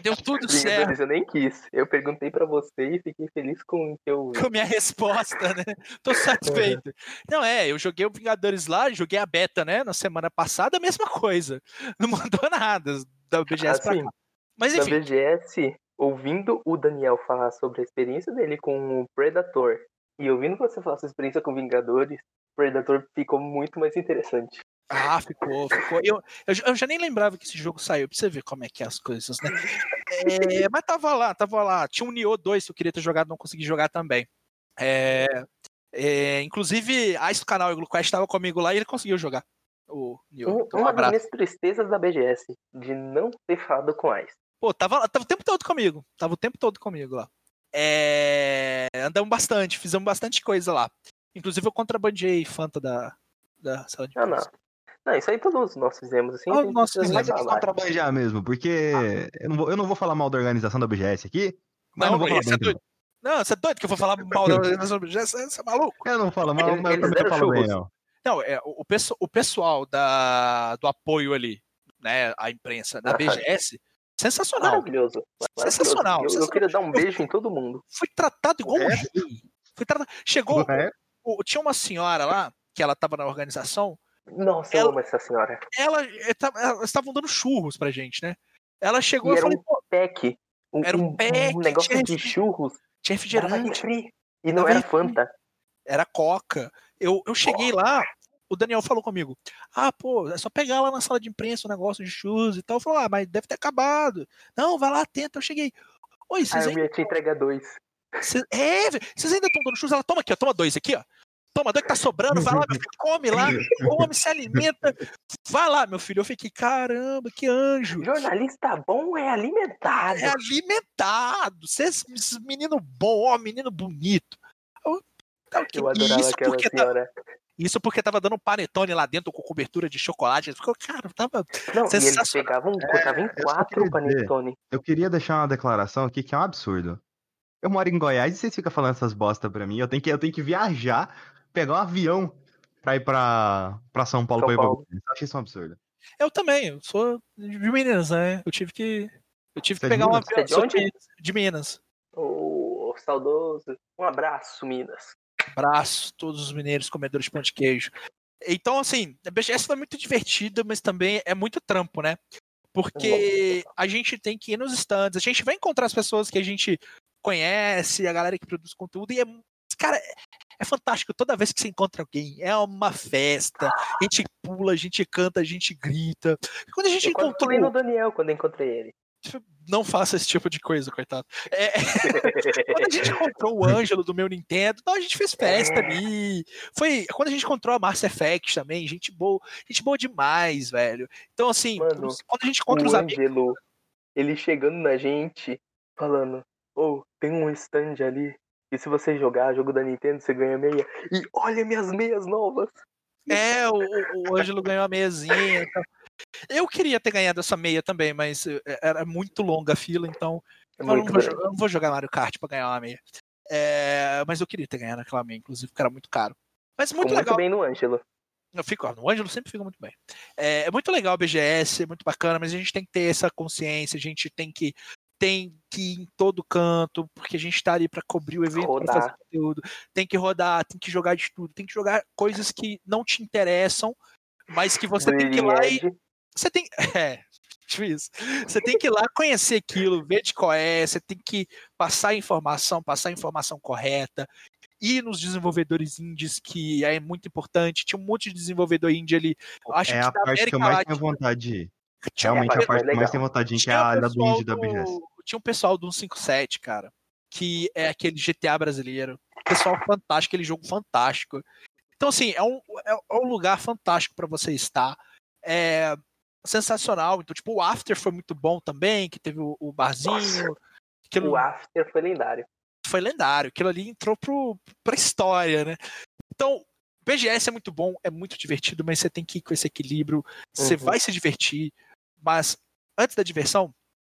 Deu tudo certo. Eu nem quis. Eu perguntei para você e fiquei feliz com o teu. Com minha resposta, né? Tô satisfeito. Não, é, eu joguei o Vingadores lá, joguei a beta, né? Na semana passada, a mesma coisa. Não mandou nada da BGS assim, pra cá. Mas enfim. Da BGS, ouvindo o Daniel falar sobre a experiência dele com o Predator e ouvindo você falar sua experiência com Vingadores, Predator ficou muito mais interessante. Ah, ficou, ficou. Eu, eu, já nem lembrava que esse jogo saiu, pra você ver como é que é as coisas, né? É, mas tava lá, tava lá. Tinha um Nioh 2 que eu queria ter jogado, não consegui jogar também. É, é, inclusive, a do canal e Quest estava comigo lá e ele conseguiu jogar. O Nioh. Então, uma das minhas tristezas da BGS, de não ter falado com a Ice. Pô, tava, tava o tempo todo comigo. Tava o tempo todo comigo lá. É, andamos bastante, fizemos bastante coisa lá. Inclusive eu contrabandeei Fanta da, da sala de Ah, não. Não, isso aí todos nós fizemos, assim. Oh, nós fizemos. Mas é contrabandear mesmo, porque ah. eu, não vou, eu não vou falar mal da organização da BGS aqui, mas não, não vou falar bem. É não, você é doido que eu vou falar mal da organização da BGS? Você é maluco? Eu não falo mal, mas eu também não falo bem, não. Não, é, o, o pessoal da, do apoio ali, né, a imprensa da BGS, sensacional. Maravilhoso. Sensacional. Eu, eu, queria dar um beijo em todo mundo. Fui tratado igual um rei. Fui tratado... Chegou, o, tinha uma senhora lá, que ela tava na organização, nossa, ela, eu amo essa senhora. Ela, ela, estavam dando churros pra gente, né? Ela chegou e, e falei, um pack. Um, era um, pack, um negócio de churros. Tinha refrigerante. E não era Fanta. Era Coca. Eu, eu cheguei oh. lá, o Daniel falou comigo: Ah, pô, é só pegar lá na sala de imprensa o um negócio de churros e tal. Eu falei, ah, mas deve ter acabado. Não, vai lá, tenta. Eu cheguei. Oi, vocês ah, eu ia te entregar dois. Cês, é, vocês ainda estão dando churros? Ela toma aqui, ó, toma dois aqui, ó. Toma, dois que tá sobrando, vai lá, meu filho, come lá, come, se alimenta. Vai lá, meu filho. Eu fiquei, caramba, que anjo. Jornalista bom é alimentado. É alimentado. Você é menino bom, ó, menino bonito. Eu, eu adorava isso aquela porque senhora. Tá, isso porque tava dando panetone lá dentro com cobertura de chocolate. Ficou, cara, tava. Não, e eles pegavam, cortavam em quatro panetone. Eu queria deixar uma declaração aqui que é um absurdo. Eu moro em Goiás e vocês ficam falando essas bosta pra mim. Eu tenho que, eu tenho que viajar pegar um avião pra ir pra, pra São Paulo São pra ir Paulo. pra Eu achei isso um absurdo. Eu também, eu sou de Minas, né? Eu tive que. Eu tive Você que pegar um avião de, onde? de Minas. Ô, oh, saudoso. Um abraço, Minas. Abraço, todos os mineiros comedores de pão de queijo. Então, assim, a BGS foi muito divertida, mas também é muito trampo, né? Porque a gente tem que ir nos stands, a gente vai encontrar as pessoas que a gente conhece, a galera que produz conteúdo, e é, cara, é fantástico. Toda vez que você encontra alguém, é uma festa. A gente pula, a gente canta, a gente grita. Quando a gente eu encontrou. no Daniel quando encontrei ele. Não faça esse tipo de coisa, coitado. É... quando a gente encontrou o Ângelo do meu Nintendo, não, a gente fez festa é. ali. Foi quando a gente encontrou a Mass Effect também, gente boa, gente boa demais, velho. Então, assim, Mano, quando a gente encontra os Ângelo, amigos. Ele chegando na gente, falando: Ô, oh, tem um stand ali e se você jogar jogo da Nintendo, você ganha meia. E olha minhas meias novas. É, o, o Ângelo ganhou a meiazinha. Então. Eu queria ter ganhado essa meia também, mas eh, era muito longa a fila, então é eu, não vou, eu, não vou, jogar Mario Kart pra ganhar uma meia. É, mas eu queria ter ganhado aquela meia, inclusive, porque era muito caro. Mas muito Ficou legal. muito bem no Ângelo. Eu fico, no Ângelo sempre fica muito bem. É, é, muito legal o BGS, é muito bacana, mas a gente tem que ter essa consciência, a gente tem que tem que ir em todo canto, porque a gente está ali para cobrir o evento, para fazer conteúdo. Tem que rodar, tem que jogar de tudo, tem que jogar coisas que não te interessam, mas que você tem que ir lá e. Você tem. É, difícil. Você tem que ir lá conhecer aquilo, ver de qual é, você tem que passar a informação, passar a informação correta, ir nos desenvolvedores indies, que é muito importante. Tinha um monte de desenvolvedor indie ali. Acho é que a parte América que eu mais tenho vontade de ir. Realmente a parte que mais tem vontade de é a área do indie da BGS. Tinha um pessoal do 157, cara, que é aquele GTA brasileiro. Pessoal fantástico, aquele jogo fantástico. Então, assim, é um, é, é um lugar fantástico para você estar. É sensacional. Então, tipo, o After foi muito bom também, que teve o, o barzinho. Aquilo... O After foi lendário. Foi lendário. Aquilo ali entrou pro, pra história, né? Então, BGS é muito bom, é muito divertido, mas você tem que ir com esse equilíbrio. Você uhum. vai se divertir, mas antes da diversão,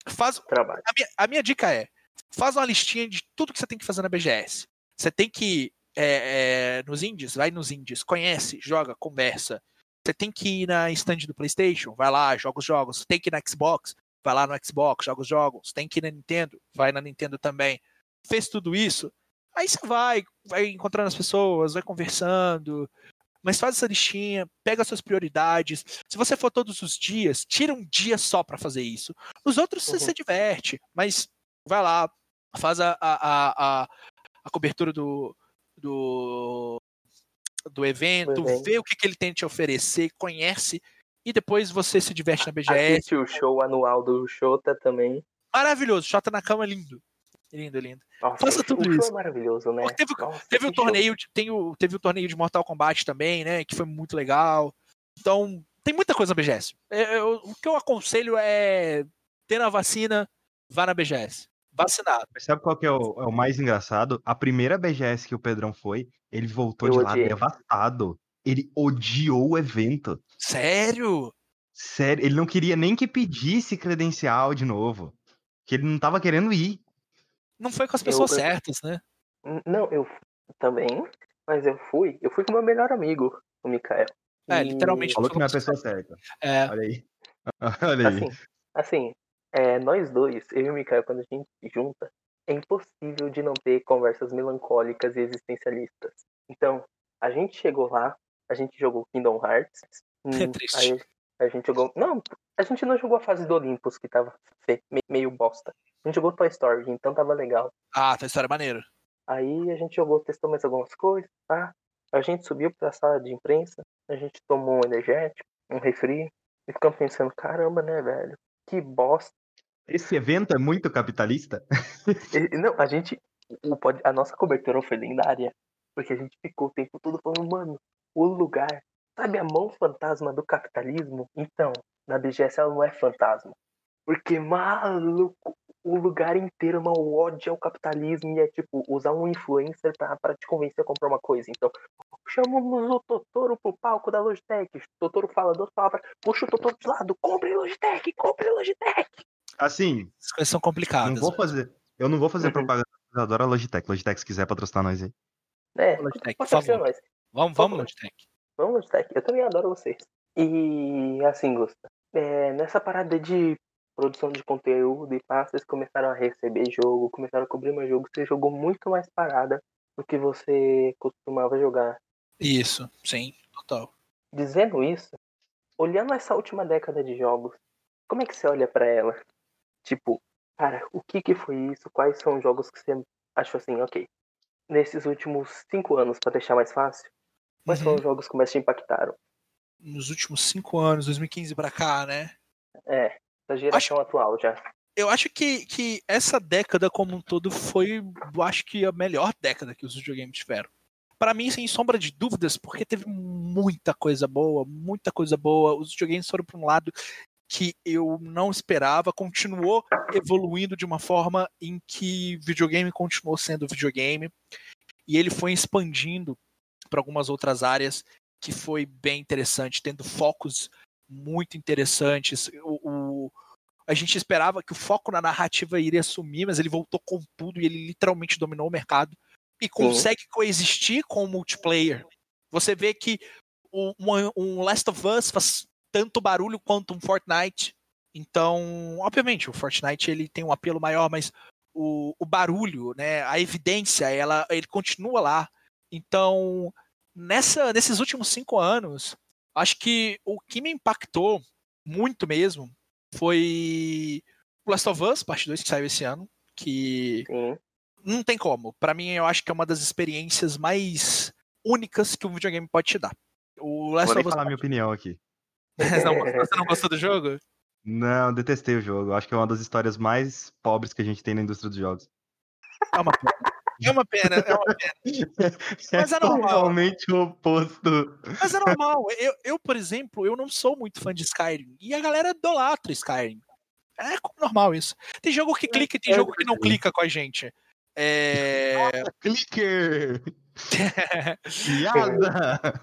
faz. Trabalho. A minha, a minha dica é: faz uma listinha de tudo que você tem que fazer na BGS. Você tem que ir é, é, nos indies, vai nos indies, conhece, joga, conversa. Você tem que ir na stand do PlayStation, vai lá, joga os jogos. Você tem que ir na Xbox, vai lá no Xbox, joga os jogos. Tem que ir na Nintendo, vai na Nintendo também. Fez tudo isso, aí você vai, vai encontrando as pessoas, vai conversando, mas faz essa listinha, pega suas prioridades. Se você for todos os dias, tira um dia só para fazer isso. Os outros uhum. você se diverte, mas vai lá, faz a, a, a, a cobertura do, do, do evento, evento. vê o que, que ele tem a te oferecer, conhece, e depois você se diverte na BGS. Assiste o show anual do Shota também. Maravilhoso, Shota na cama, lindo. Lindo, lindo. Nossa, Faça o tudo show isso. é maravilhoso, né? Teve- Nossa, Teve show. torneio, de, tem o, teve o torneio de Mortal Kombat também, né? Que foi muito legal. Então, tem muita coisa na BGS. É, eu- o que eu aconselho é ter a vacina, vá na BGS. Vacinado. Mas sabe qual que é o, é o mais engraçado? A primeira BGS que o Pedrão foi, ele voltou Eu de lá devastado. Ele odiou o evento. Sério? Sério, ele não queria nem que pedisse credencial de novo. Que ele não tava querendo ir. Não foi com as pessoas Eu- eu- certas, né? Não, eu também, mas eu fui. Eu fui com meu melhor amigo, o Mikael. É, E, literalmente. Falou que não é a pessoa certa. É, Olha aí. Olha aí. Assim, assim é, nós dois, eu e o Mikael, quando a gente se junta, é impossível de não ter conversas melancólicas e existencialistas. Então, a gente chegou lá, a gente jogou Kingdom Hearts. hum, É triste. Aí a gente jogou. Não, a gente não jogou a fase do Olympus, que tava meio bosta. A gente jogou Toy Story, então tava legal. Ah, tá história maneira. Aí a gente jogou, testou mais algumas coisas, tá? A gente subiu pra sala de imprensa, a gente tomou um energético, um refri, e ficamos pensando, caramba, né, velho? Que bosta. Esse evento é muito capitalista? E- Não, a gente. a nossa cobertura foi lendária. Porque a gente ficou o tempo todo falando, mano, o lugar. Sabe a mão fantasma do capitalismo? Então, na BGS ela não é fantasma. Porque, maluco, o lugar inteiro é uma ódio ao capitalismo e é tipo, usar um influencer pra, pra te convencer a comprar uma coisa. Então, chamamos o Totoro pro palco da Logitech. O Totoro fala duas palavras, puxa o Totoro de lado, compre Logitech, compre Logitech. Assim, As coisas são não complicadas. vou fazer. Eu não vou fazer Uhum. propaganda. Eu adoro a Logitech. Logitech, se quiser patrocinar nós aí. É, Logitech, por favor. nós. Vamos, vamos, Logitech. Vamos, Logitech. Eu também adoro vocês. E assim, Gusta, é, nessa parada de produção de conteúdo e pá, vocês começaram a receber jogo, começaram a cobrir mais jogo, você jogou muito mais parada do que você costumava jogar. Isso, sim, total. Dizendo isso, olhando essa última década de jogos, como é que você olha pra ela? Tipo, cara, o que que foi isso? Quais são os jogos que você achou assim, ok? Nesses últimos cinco anos, pra deixar mais fácil, quais Uhum. são os jogos que mais te impactaram? Nos últimos cinco anos, 2015 pra cá, né? É, da geração atual já. Eu acho que, que essa década como um todo foi, eu acho que a melhor década que os videogames tiveram. Pra mim, sem sombra de dúvidas, porque teve muita coisa boa, muita coisa boa. Os videogames foram pra um lado que eu não esperava, continuou evoluindo de uma forma em que videogame continuou sendo videogame e ele foi expandindo para algumas outras áreas que foi bem interessante, tendo focos muito interessantes. O, o- a gente esperava que o foco na narrativa iria sumir, mas ele voltou com tudo e ele literalmente dominou o mercado e consegue coexistir com o multiplayer. Você vê que o- um, um Last of Us faz tanto barulho quanto um Fortnite. Então, obviamente, o Fortnite ele tem um apelo maior, mas o, o barulho, né, a evidência, ela, ele continua lá. Então, nessa, nesses últimos cinco anos, acho que o que me impactou muito mesmo foi o Last of Us, parte 2, que saiu esse ano, que Sim. não tem como. Pra mim, eu acho que é uma das experiências mais únicas que um videogame pode te dar. O Vou Last nem of Us. falar minha opinião aqui. Não, você não gostou do jogo? Não, detestei o jogo. Acho que é uma das histórias mais pobres que a gente tem na indústria dos jogos. É uma. É uma pena, é uma pena. Mas é normal. totalmente o oposto. Mas é normal. Eu, eu, por exemplo, eu não sou muito fã de Skyrim. E a galera idolatra Skyrim. É normal isso. Tem jogo que clica e tem é jogo que não clica com a gente. É... Clicker! Piada!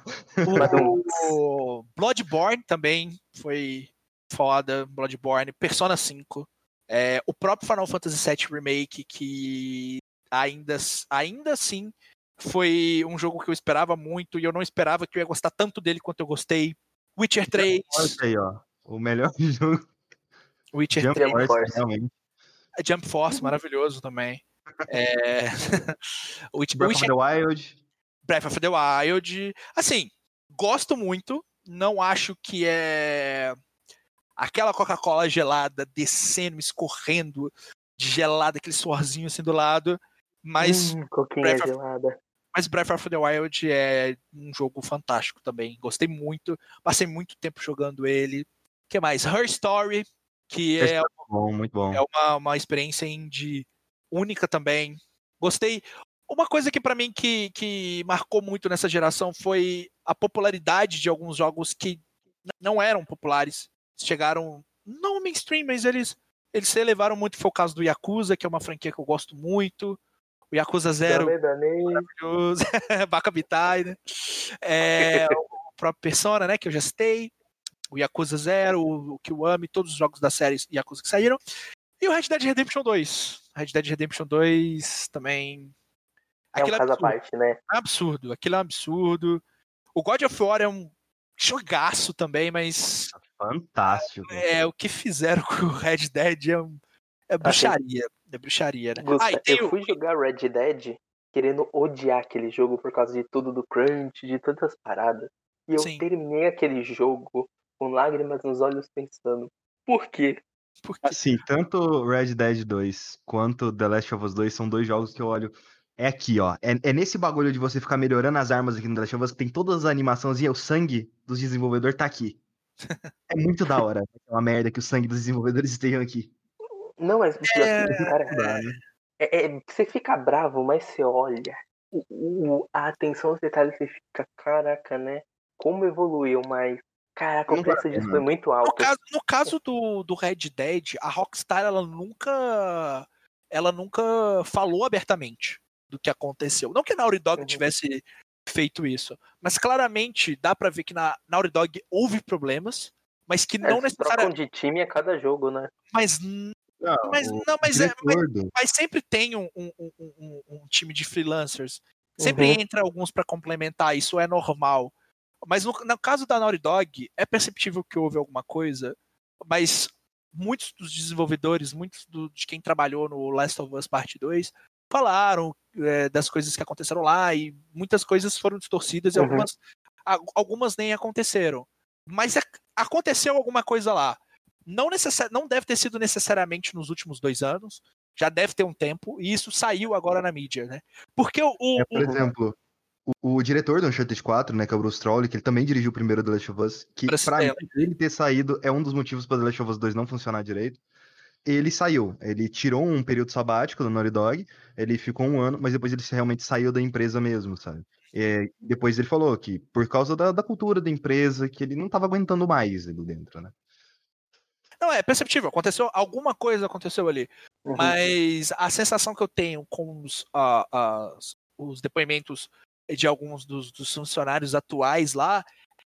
o Bloodborne também foi foda. Bloodborne, Persona 5. É, o próprio Final Fantasy VII Remake, que ainda, ainda assim foi um jogo que eu esperava muito e eu não esperava que eu ia gostar tanto dele quanto eu gostei. Witcher 3. Olha aí, ó. O melhor jogo. Witcher Jump 3. Jump Force, realmente. Jump Force, maravilhoso também. É... Witch- Breath of Witcher the Wild. Breath of the Wild. Assim, gosto muito. Não acho que é aquela Coca-Cola gelada descendo, escorrendo de gelada, aquele suorzinho assim do lado. Mas, Hum, Breath of- gelada. mas Breath of the Wild é um jogo fantástico também. Gostei muito. Passei muito tempo jogando ele. O que mais? Her Story, que é Bom, muito bom. é uma, uma experiência indie única também. Gostei. Uma coisa que pra mim que, que marcou muito nessa geração foi a popularidade de alguns jogos que não eram populares. Chegaram não mainstream, mas eles eles se elevaram muito. Foi o caso do Yakuza, que é uma franquia que eu gosto muito. O Yakuza Zero, Dane, dane. maravilhoso. Baka Bitai, né? É, o próprio Persona, né? Que eu já citei. O Yakuza Zero, o Kiwami, todos os jogos da série Yakuza que saíram. E o Red Dead Redemption 2. Red Dead Redemption 2 também. É um Aquilo é caso à absurdo, parte, né? é absurdo. Aquilo é um absurdo. O God of War é um jogaço também, mas Fantástico. é, o que fizeram com o Red Dead é, um- é bruxaria. É bruxaria, né? Gusta, Ah, e tem eu o- fui jogar Red Dead querendo odiar aquele jogo por causa de tudo do crunch, de tantas paradas. E eu Sim. terminei aquele jogo com lágrimas nos olhos pensando, por quê? porque Assim, tanto Red Dead 2 quanto The Last of Us 2 são dois jogos que eu olho. É aqui, ó. É, é nesse bagulho de você ficar melhorando as armas aqui no The Last of Us que tem todas as animações e o sangue dos desenvolvedores tá aqui. É muito da hora. É uma merda que o sangue dos desenvolvedores estejam aqui. Não, mas É, cara, Dá, né? é- é- você fica bravo, mas você olha. O, o- a atenção aos detalhes, você fica, caraca, né? Como evoluiu, mas. Caraca, Não vale preço a disso foi muito No alto. caso, no caso do, do Red Dead, a Rockstar ela nunca ela nunca falou abertamente do que aconteceu. Não que a Naughty Dog Uhum. tivesse feito isso, mas claramente dá pra ver que na Naughty Dog houve problemas, mas que não Eles trocam necessariamente, de time a cada jogo, né? mas Não, Mas- o não, mas é- do- mas sempre tem um, um- um- um- time de freelancers. Sempre Uhum. entra alguns pra complementar, isso é normal. Mas no, no caso da Naughty Dog, é perceptível que houve alguma coisa, mas muitos dos desenvolvedores, muitos do- de quem trabalhou no Last of Us Part 2, falaram é, das coisas que aconteceram lá e muitas coisas foram distorcidas e Uhum. algumas, a- algumas nem aconteceram. Mas ac- aconteceu alguma coisa lá. Não, necessa- não deve ter sido necessariamente nos últimos dois anos, já deve ter um tempo, e isso saiu agora na mídia, né? Porque o, o- É, por o- exemplo, o, o diretor do Uncharted 4, né, que é o Bruce Trolley, que ele também dirigiu o primeiro The Last of Us, que Pra pra mim, ele ter saído é um dos motivos para The Last of Us 2 não funcionar direito. Ele saiu, ele tirou um período sabático do Naughty Dog, ele ficou um ano, mas depois ele realmente saiu da empresa mesmo, sabe? E depois ele falou que por causa da, da cultura da empresa, que ele não tava aguentando mais ali dentro, né? Não, é perceptível, aconteceu, alguma coisa aconteceu ali. Uhum. Mas a sensação que eu tenho com os, ah, as- os depoimentos de alguns dos, dos funcionários atuais lá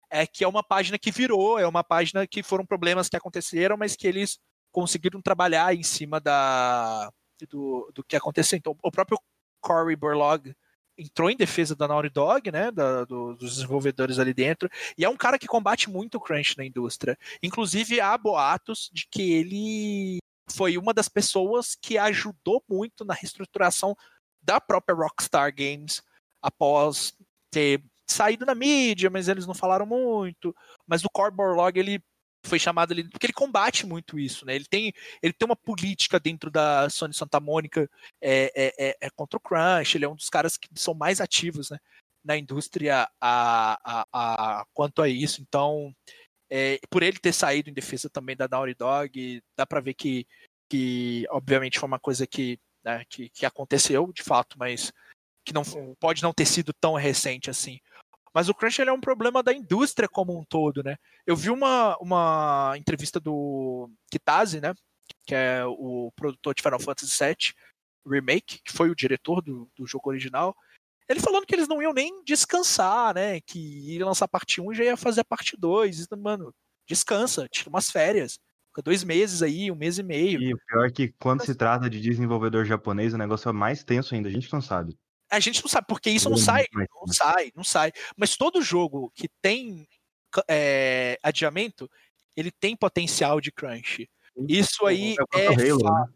é que é uma página que virou, é uma página que foram problemas que aconteceram, mas que eles conseguiram trabalhar em cima da, do, do que aconteceu. Então, o próprio Cory Burlog entrou em defesa da Naughty Dog, né, da- do- dos desenvolvedores ali dentro, e é um cara que combate muito o crunch na indústria. Inclusive, há boatos de que ele foi uma das pessoas que ajudou muito na reestruturação da própria Rockstar Games após ter saído na mídia, mas eles não falaram muito. Mas o Core Borlog, ele foi chamado ali porque ele combate muito isso, né? Ele tem, ele tem uma política dentro da Sony Santa Mônica é, é, é, é contra o crunch, ele é um dos caras que são mais ativos, né? Na indústria a, a, a, quanto a isso. Então, é, por ele ter saído em defesa também da Naughty Dog, dá pra ver que, que obviamente foi uma coisa que, né, que, que aconteceu de fato, mas que não pode não ter sido tão recente assim. Mas o crunch ele é um problema da indústria como um todo, né? Eu vi uma, uma entrevista do Kitase, né? Que é o produtor de Final Fantasy VII Remake, que foi o diretor do, do jogo original. Ele falando que eles não iam nem descansar, né? Que ia lançar a parte 1 e já ia fazer a parte 2. Isso, Mano, descansa, tira umas férias. Fica dois meses aí, um mês e meio. E o pior é que quando se trata de desenvolvedor japonês, o negócio é mais tenso ainda, a gente não sabe. A gente não sabe, porque isso não sai, não sai, não sai. Mas todo jogo que tem é, adiamento, ele tem potencial de crunch. Isso aí É o é próprio Halo, né? fato.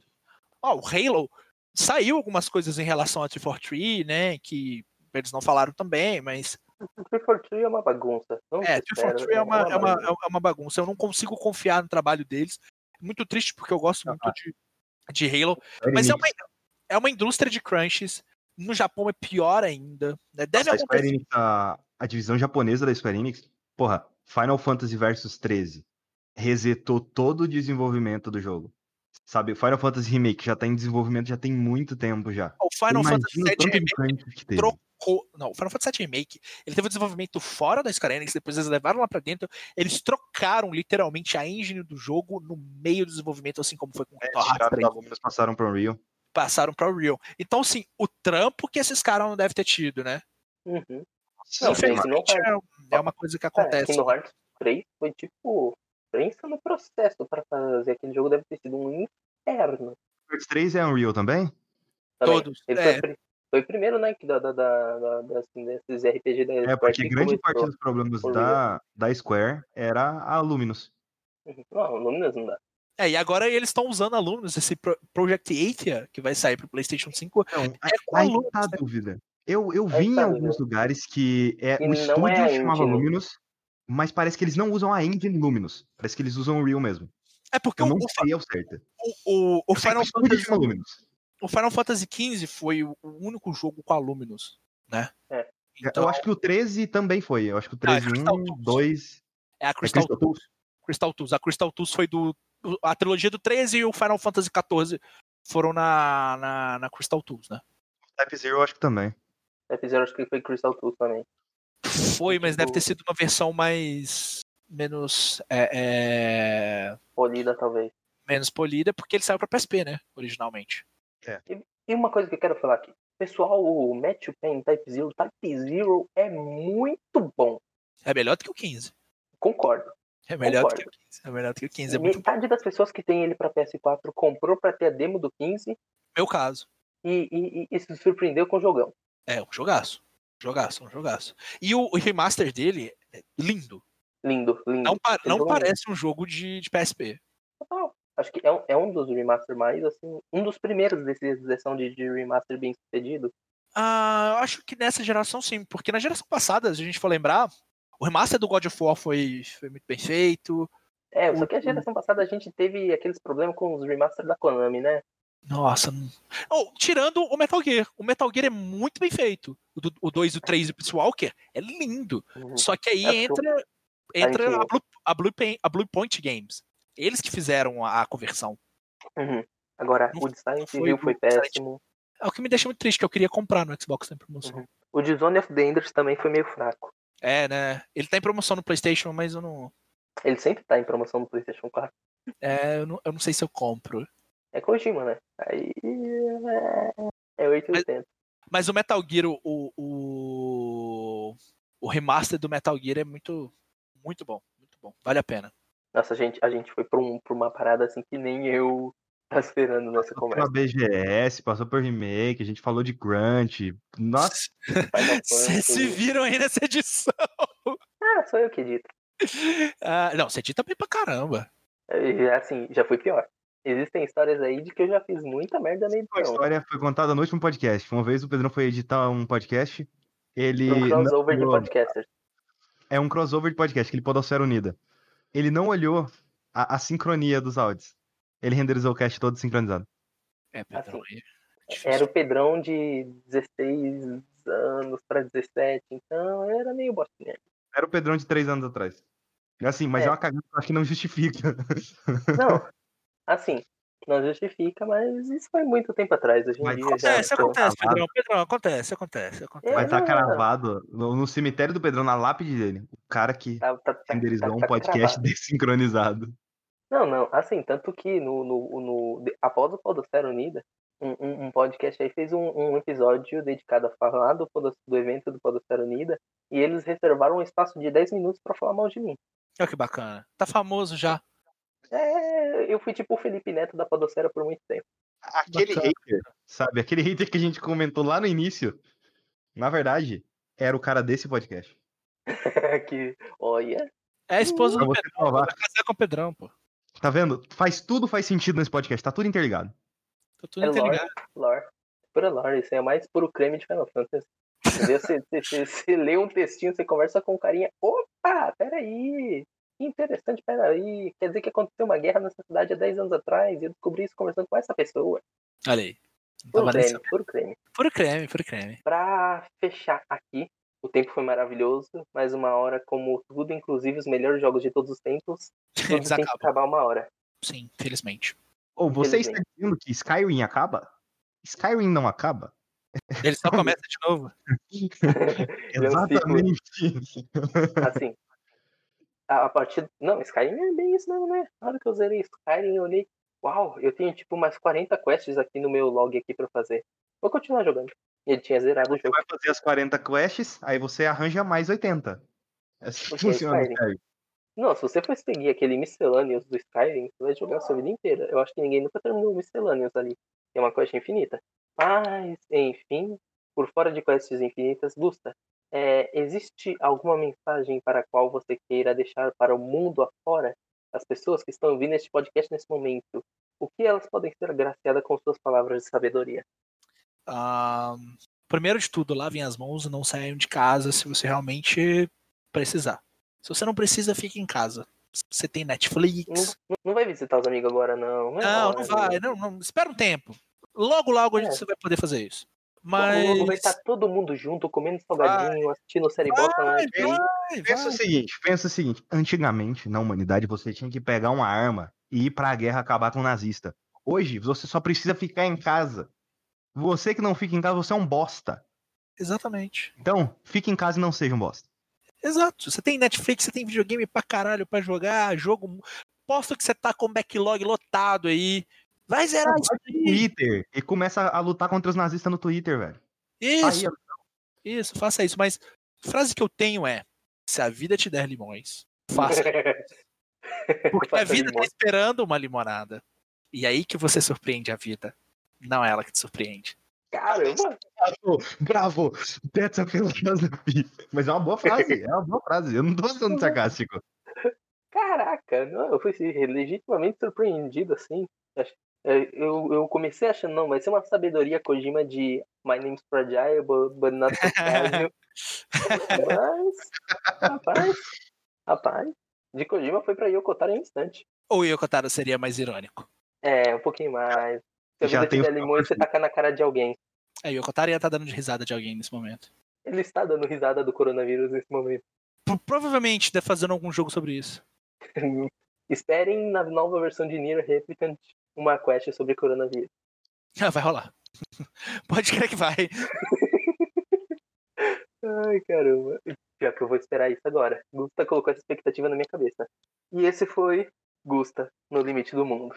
Ó, o Halo saiu algumas coisas em relação a 343, né? Que eles não falaram também, mas O 343 é uma bagunça. Não é, desespero, 343 é uma, é, uma, bagunça. é uma bagunça. Eu não consigo confiar no trabalho deles. Muito triste porque eu gosto muito de, de Halo. Mas é uma, é uma indústria de crunches. No Japão é pior ainda. né? Deve Nossa, a, acontecer. Enix, a, a divisão japonesa da Square Enix, porra, Final Fantasy Versus 13 resetou todo o desenvolvimento do jogo. Sabe, Final Fantasy Remake já tá em desenvolvimento já tem muito tempo já. O Final Fantasy VII Remake trocou. Não, o Final Fantasy VII Remake, ele teve um desenvolvimento fora da Square Enix, depois eles levaram lá pra dentro, eles trocaram literalmente a engine do jogo no meio do desenvolvimento, assim como foi com o É, Kingdom Hearts tiraram 3. da Luminous, passaram pro Unreal. Passaram pra Real. Então, assim, o trampo que esses caras não devem ter tido, né? Uhum. Não, Não, Infelizmente, é, é uma coisa que É, acontece. Kingdom Hearts 3 foi tipo. Pensa no processo pra fazer aquele jogo, deve ter sido um inferno. Hearts 3 é Unreal também? Também. Todos. Ele é. foi, foi o primeiro, né, que da, da, da, da- assim, desses RPG da É, porque que grande parte dos problemas da, da Square era a Luminous. Uhum. Não, Luminous não dá. É, e agora eles estão usando alunos, esse Pro- Project Athia, que vai sair pro PlayStation 5. Então, É com aí Luminous, tá a né? dúvida. Eu, eu vi tá em a alguns dúvida. lugares que é, E o não estúdio é chamava engine. Luminous, mas parece que eles não usam a engine Luminous. Parece que eles usam o Unreal mesmo. É porque Eu o, não o, sei ao certo. o, o Final o estúdio Fantasy, chama Luminous. o Final Fantasy XV foi o o único jogo com a Luminous, né? É. Então, eu acho que o 13 também foi. Eu acho que o Ah, é 13 Crystal 1, Tools. 2. é a É Crystal, Crystal Tools? Crystal Tools. A Crystal Tools foi do. A trilogia do 13 e o Final Fantasy XIV foram na, na, na Crystal Tools, né? Type Zero eu acho que também. F-Zero acho que foi Crystal Tools também. Foi, mas deve Tipo- ter sido uma versão mais. menos. é, é, Polida, talvez. menos polida, porque ele saiu pra PSP, né? Originalmente. E uma coisa que eu quero falar aqui. Pessoal, o Match Pen Type Zero, Type Zero é muito bom. É melhor do que o 15. Concordo. É melhor do Concordo. que o 15. É melhor do que o 15. É muito bom. Metade das pessoas que tem ele pra PS4 comprou pra ter a demo do 15 Meu caso. e, e- e- se surpreendeu com o jogão. É, um jogaço. Jogaço, um jogaço. E o, o remaster dele é lindo. Lindo, lindo. Não, pa- não é parece um jogo de, de PSP. Total. Acho que é um, é um dos remaster mais, assim, um dos primeiros desse sessão de, de remaster bem sucedido. Ah, eu acho que nessa geração sim, porque na geração passada, se a gente for lembrar, o remaster do God of War foi, foi muito bem feito. É, só que a geração passada a gente teve aqueles problemas com os remasters da Konami, né? Nossa. Oh, tirando o Metal Gear. O Metal Gear é muito bem feito. O, do- o 2 e o 3 e o Peace Walker é lindo. Uhum. Só que aí É, entra, entra a, Blue, a, Blue a Blue Point Games. Eles que fizeram a, a conversão. Uhum. Agora, Não- o de Silent não foi Hill foi péssimo. É o que me deixa muito triste, que eu queria comprar no Xbox em promoção. Uhum. O Zone of Dangerous também foi meio fraco. É, né? Ele tá em promoção no PlayStation, mas eu não. Ele sempre tá em promoção no PlayStation 4. É, eu não, eu não sei se eu compro. É Kojima, né? Aí. É, é 880. Mas o Metal Gear, o, o, o remaster do Metal Gear é muito, muito bom. Muito bom. Vale a pena. Nossa, a gente, a gente foi pra, um, pra uma parada assim que nem eu tava esperando nessa Passou conversa. pela BGS, passou por remake, a gente falou de Crunch. Nossa, Vocês se viram aí nessa edição. Ah, sou eu que edito. Ah, não, você edita bem pra caramba. É, Assim, já foi pior. Existem histórias aí de que eu já fiz muita merda na a edição. história foi contada no último podcast. Uma vez o Pedrão foi editar um podcast. Ele. Um crossover de não- podcasters. É um crossover de podcast, aquele Podosfera Unida. Ele não olhou a, a sincronia dos áudios. Ele renderizou o cast todo sincronizado. É, Pedrão, Assim, é. Era o Pedrão de 16 anos pra 17, então era meio bostinha. Era o Pedrão de três anos atrás. Assim, mas é, É. uma cagada que eu acho que não justifica. Não, assim, não justifica, mas isso foi muito tempo atrás. Hoje em Mas dia Acontece, já. acontece. Pedrão. Pedrão, acontece, acontece, acontece. É, Mas tá cravado no, no cemitério do Pedrão, na lápide dele. O cara que Tá, tá, tá, renderizou tá- um tá podcast desincronizado. Não, não, assim, tanto que no, no, no, após o Podosfera Unida, um, um, um podcast aí fez um, um episódio dedicado a falar do, do evento do Podosfera Unida, e eles reservaram um espaço de 10 minutos pra falar mal de mim. Olha que bacana. Tá famoso já. É, eu fui tipo o Felipe Neto da Podosfera por muito tempo. Aquele Bacana. hater, sabe? Aquele hater que a gente comentou lá no início, na verdade, era o cara desse podcast. que, olha, É a esposa do Pedrão. Vai casar com o Pedrão, pô. Tá vendo? Faz tudo faz sentido nesse podcast, tá tudo interligado. Tá tudo é lore, interligado. lore. Pura lore, isso aí é mais puro creme de Final Fantasy. Você, você, você- você lê um textinho, você conversa com um carinha, opa, peraí. que interessante, peraí. Quer dizer que aconteceu uma guerra nessa cidade há 10 anos atrás e eu descobri isso conversando com essa pessoa. Olha aí. Puro creme, puro creme. Puro creme, puro creme. Pra fechar aqui, o tempo foi maravilhoso, mais uma hora, como tudo, inclusive os melhores jogos de todos os tempos, tudo tem que acabar uma hora. Sim, felizmente. Ou você está Infelizmente. dizendo que Skyrim acaba? Skyrim não acaba? Ele só começa de novo. Exatamente. assim, a, a partir. Não, Skyrim é bem isso mesmo, né? Na hora que eu zerei Skyrim, eu olhei. Uau, eu tenho tipo mais 40 quests aqui no meu log aqui pra fazer. Vou continuar jogando. Ele tinha zerado o Você jogo. vai fazer as 40 quests, aí você arranja mais 80. É assim que funciona Skyrim. Não, se você for seguir aquele Miscellaneous do Skyrim, você vai jogar a sua vida inteira. Eu acho que ninguém nunca terminou o Miscellaneous ali. É uma quest infinita. Mas, enfim, por fora de quests infinitas, Gusta, é, existe alguma mensagem para a qual você queira deixar para o mundo afora? As pessoas que estão ouvindo este podcast nesse momento, o que elas podem ser agraciadas com suas palavras de sabedoria? Primeiro de tudo, lavem as mãos e não saiam de casa se você realmente precisar. Se você não precisa, fique em casa. Você tem Netflix. não- não vai visitar os amigos agora, não. Não, é Não, não vai. Não, não, espera um tempo. Logo, logo É. você vai poder fazer isso. Vai Mas. estar todo mundo junto, comendo salgadinho, assistindo série bota na Vai, vai, Pensa o vai. seguinte, pensa o seguinte. Antigamente, na humanidade, você tinha que pegar uma arma e ir pra guerra acabar com o nazista. Hoje, você só precisa ficar em casa. Você que não fica em casa, você é um bosta. Exatamente. Então, fique em casa e não seja um bosta. Exato. Você tem Netflix, você tem videogame pra caralho pra jogar, jogo. Posto que você tá com o backlog lotado aí. Vai zerar isso aí. Twitter e começa a lutar contra os nazistas no Twitter, velho. Isso, Aí, isso, faça isso. Mas a frase que eu tenho é: se a vida te der limões, faça. Porque a vida tá esperando uma limonada. E aí que você surpreende a vida. Não é ela que te surpreende. Caramba! Bravo, bravo. That's a philosophy. Mas é uma boa frase, é uma boa frase. Eu não tô sendo sarcástico. Caraca, não, eu fui legitimamente surpreendido assim. É, Eu, eu comecei achando, não, vai ser uma sabedoria Kojima de My name's Fragile, but, but not fragile. Mas, rapaz, rapaz, de Kojima foi pra Yokotaro em um instante. Ou Yokotaro seria mais irônico. É, um pouquinho mais. Se a Já vida tem tiver o- limão, você taca na cara de alguém. É, o Yokotaro ia estar dando de risada de alguém nesse momento. Ele está dando risada do coronavírus nesse momento. Pro- Provavelmente deve fazendo algum jogo sobre isso. Esperem na nova versão de Nier Replicant uma quest sobre coronavírus. Ah, vai rolar. Pode crer que vai. Ai, caramba. Pior que eu vou esperar isso agora. Gusta colocou essa expectativa na minha cabeça. E esse foi Gusta, no limite do mundo.